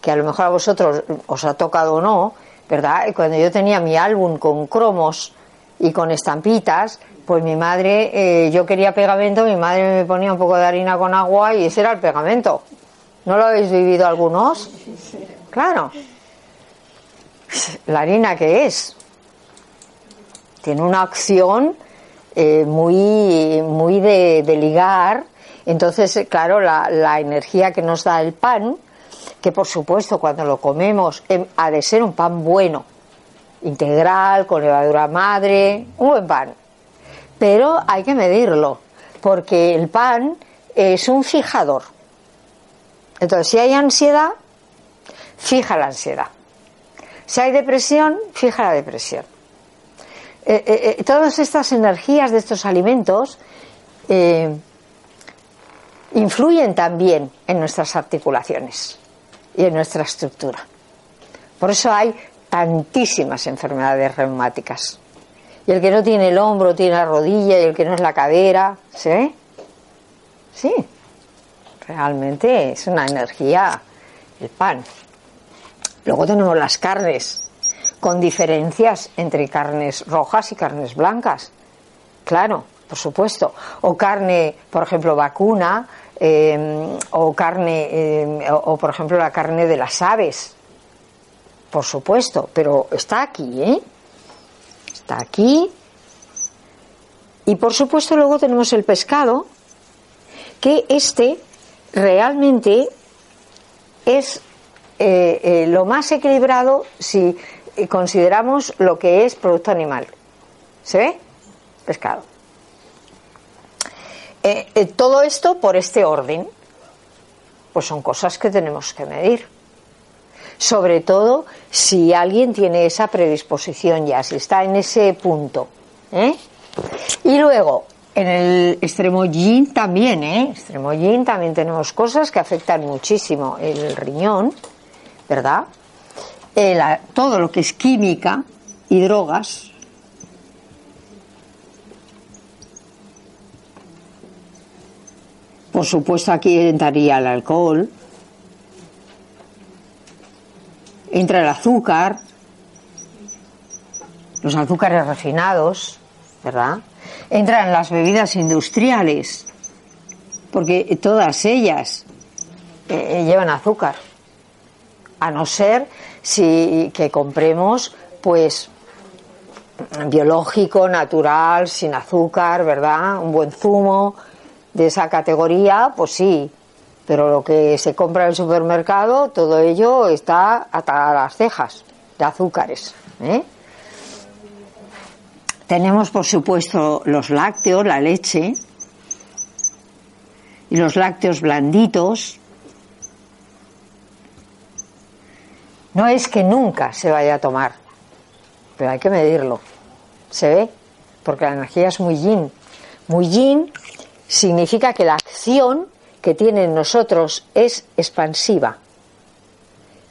Speaker 2: que a lo mejor a vosotros os ha tocado o no, ¿verdad? Cuando yo tenía mi álbum con cromos y con estampitas, pues mi madre, eh, yo quería pegamento, mi madre me ponía un poco de harina con agua y ese era el pegamento. ¿No lo habéis vivido algunos? Claro. La harina que es, tiene una acción eh, muy, muy de, ligar. Entonces, eh, claro, la, la energía que nos da el pan, que por supuesto cuando lo comemos em, ha de ser un pan bueno, integral, con levadura madre, un buen pan. Pero hay que medirlo, porque el pan es un fijador. Entonces, si hay ansiedad, fija la ansiedad. Si hay depresión, fija la depresión. Eh, eh, eh, todas estas energías de estos alimentos influyen también en nuestras articulaciones y en nuestra estructura. Por eso hay tantísimas enfermedades reumáticas. Y el que no tiene el hombro tiene la rodilla y el que no es la cadera. ¿Se ve? Sí. Realmente es una energía el pan. Luego tenemos las carnes, con diferencias entre carnes rojas y carnes blancas. Claro, por supuesto. O carne, por ejemplo, vacuna, eh, o carne, o, o, por ejemplo la carne de las aves. Por supuesto, pero está aquí, ¿eh? Está aquí. Y por supuesto luego tenemos el pescado, que este realmente es eh, eh, lo más equilibrado si consideramos lo que es producto animal. ¿Se ve? Pescado. Eh, eh, todo esto por este orden, pues son cosas que tenemos que medir. Sobre todo si alguien tiene esa predisposición ya, si está en ese punto. ¿eh? Y luego, en el extremo yin también, ¿eh? Extremo yin también tenemos cosas que afectan muchísimo el riñón, ¿verdad? Todo lo que es química y drogas. Por supuesto aquí entraría el alcohol, entra el azúcar, los azúcares refinados, ¿verdad? Entran las bebidas industriales, porque todas ellas eh, llevan azúcar, a no ser si que compremos pues biológico, natural, sin azúcar, ¿verdad? Un buen zumo de esa categoría, pues sí, pero lo que se compra en el supermercado, todo ello está hasta las cejas de azúcares. ¿eh? Tenemos, por supuesto, los lácteos, la leche, y los lácteos blanditos. No es que nunca se vaya a tomar, pero hay que medirlo. ¿Se ve? Porque la energía es muy yin. Muy yin significa que la acción que tiene en nosotros es expansiva,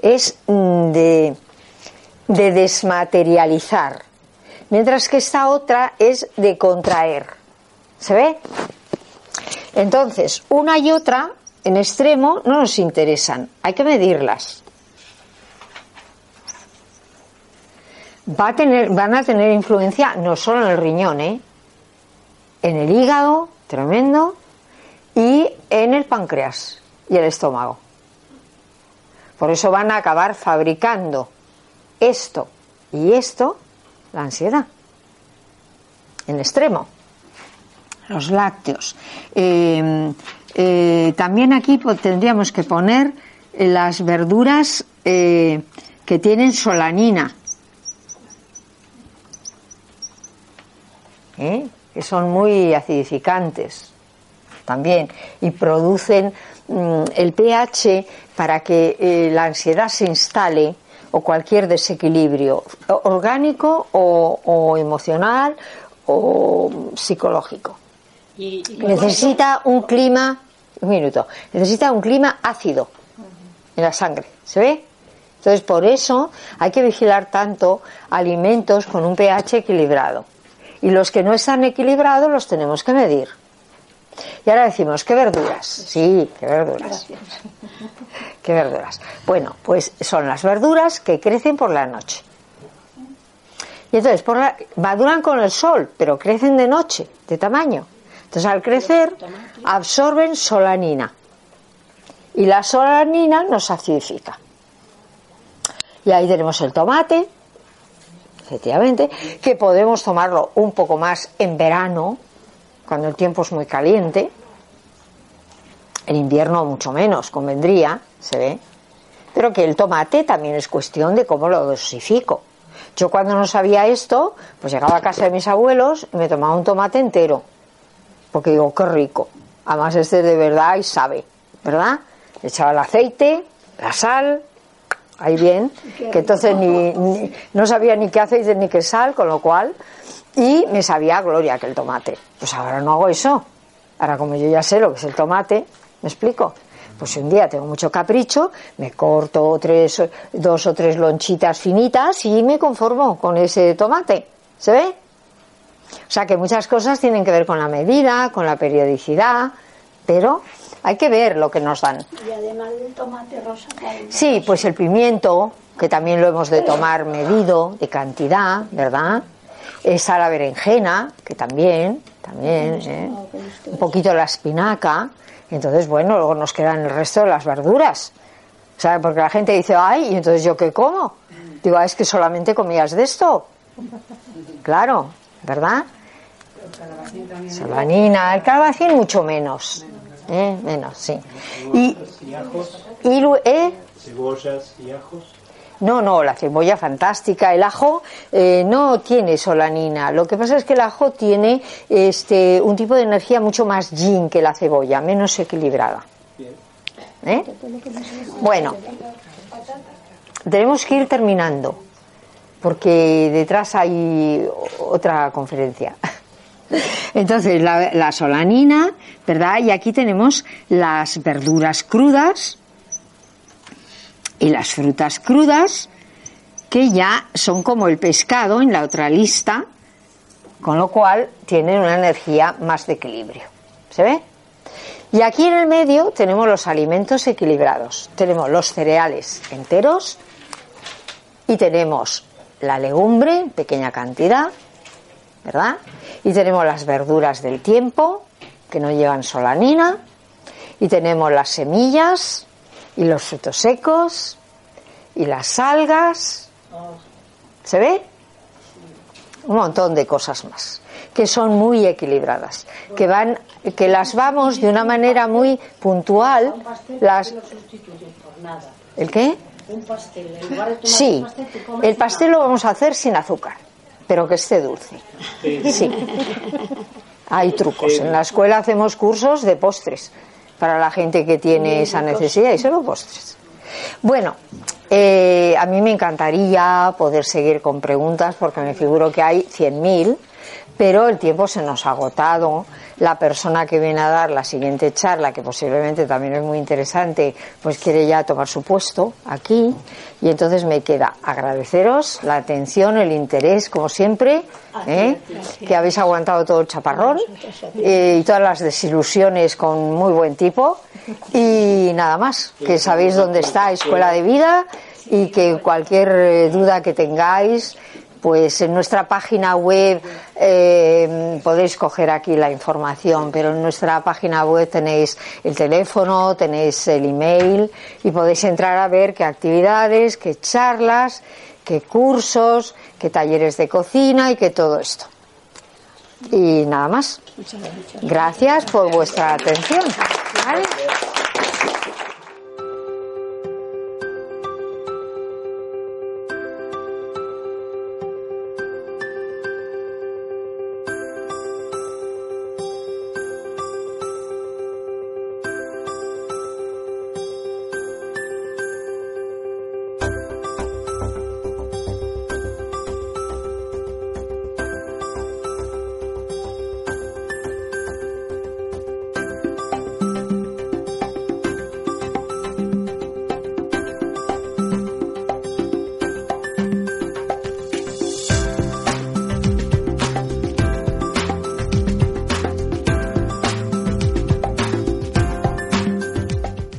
Speaker 2: es de, de desmaterializar, mientras que esta otra es de contraer. ¿Se ve? Entonces, una y otra en extremo no nos interesan, hay que medirlas. Va a tener, van a tener influencia no solo en el riñón, ¿eh? en el hígado, tremendo, y en el páncreas y el estómago. Por eso van a acabar fabricando esto y esto, la ansiedad, en extremo. Los lácteos. Eh, eh, también aquí tendríamos que poner las verduras eh, que tienen solanina. Que son muy acidificantes también y producen mm, el pH para que eh, la ansiedad se instale o cualquier desequilibrio orgánico o, o emocional o psicológico.
Speaker 5: Y, y
Speaker 2: Necesita un clima, un minuto, necesita un clima ácido en la sangre, ¿se ve? Entonces por eso hay que vigilar tanto alimentos con un pH equilibrado. Y los que no están equilibrados los tenemos que medir. Y ahora decimos, ¿qué verduras? Sí, qué verduras. ¿Qué verduras? Bueno, pues son las verduras que crecen por la noche. Y entonces, por la, maduran con el sol, pero crecen de noche, de tamaño. Entonces, al crecer, absorben solanina. Y la solanina nos acidifica. Y ahí tenemos el tomate, efectivamente, que podemos tomarlo un poco más en verano, cuando el tiempo es muy caliente, en invierno mucho menos, convendría, se ve, pero que el tomate también es cuestión de cómo lo dosifico. Yo cuando no sabía esto, pues llegaba a casa de mis abuelos y me tomaba un tomate entero, porque digo, qué rico. Además este de verdad y sabe, ¿verdad? Echaba el aceite, la sal, ahí bien, que entonces ni, no sabía ni qué aceite ni qué sal, con lo cual, y me sabía gloria que el tomate. Pues ahora no hago eso. Ahora como yo ya sé lo que es el tomate, ¿me explico? Pues si un día tengo mucho capricho, me corto tres, dos o tres lonchitas finitas y me conformo con ese tomate. ¿Se ve? O sea que muchas cosas tienen que ver con la medida, con la periodicidad, pero hay que ver lo que nos dan.
Speaker 5: Y además del tomate rosa.
Speaker 2: Sí, pues el pimiento, que también lo hemos de tomar medido, de cantidad, ¿verdad? Esa la berenjena, que también, también, ¿eh? un poquito la espinaca. Entonces, bueno, luego nos quedan el resto de las verduras. ¿Sabes? Porque la gente dice, ay, ¿y entonces yo qué como? Digo, ah, es que solamente comías de esto. Claro, ¿verdad? Sabanina, el calabacín mucho menos. ¿Eh? Menos, sí. Y,
Speaker 6: Y ajos,
Speaker 2: y lu- ¿eh?
Speaker 6: cebollas y ajos.
Speaker 2: No, no, la cebolla fantástica. El ajo eh, no tiene solanina. Lo que pasa es que el ajo tiene este, un tipo de energía mucho más yin que la cebolla, menos equilibrada. ¿Eh? Bueno, tenemos que ir terminando, porque detrás hay otra conferencia. Entonces, la, la solanina, ¿verdad? Y aquí tenemos las verduras crudas y las frutas crudas, que ya son como el pescado en la otra lista, con lo cual tienen una energía más de equilibrio. ¿Se ve? Y aquí en el medio tenemos los alimentos equilibrados. Tenemos los cereales enteros y tenemos la legumbre en pequeña cantidad, ¿verdad? Y tenemos las verduras del tiempo, que no llevan solanina, y tenemos las semillas y los frutos secos y las algas. ¿Se ve? Un montón de cosas más que son muy equilibradas, que van, que las vamos de una manera muy puntual. Las. ¿El qué?
Speaker 3: Un pastel, en lugar de tomar
Speaker 2: Sí,
Speaker 3: pastel,
Speaker 2: el pastel lo vamos a hacer sin azúcar, pero que esté dulce. Sí. Hay trucos. En la escuela hacemos cursos de postres para la gente que tiene esa necesidad y solo postres. Bueno, eh, a mí me encantaría poder seguir con preguntas porque me figuro que hay 100.000, pero el tiempo se nos ha agotado. La persona que viene a dar la siguiente charla, que posiblemente también es muy interesante, pues quiere ya tomar su puesto aquí. Y entonces me queda agradeceros la atención, el interés, como siempre, ¿eh? que habéis aguantado todo el chaparrón eh, y todas las desilusiones con muy buen tipo. Y nada más, que sabéis dónde está Escuela de Vida y que cualquier eh, duda que tengáis, pues en nuestra página web eh, podéis coger aquí la información, pero en nuestra página web tenéis el teléfono, tenéis el email y podéis entrar a ver qué actividades, qué charlas, qué cursos, qué talleres de cocina y qué todo esto. Y nada más. Gracias por vuestra atención. ¿Vale?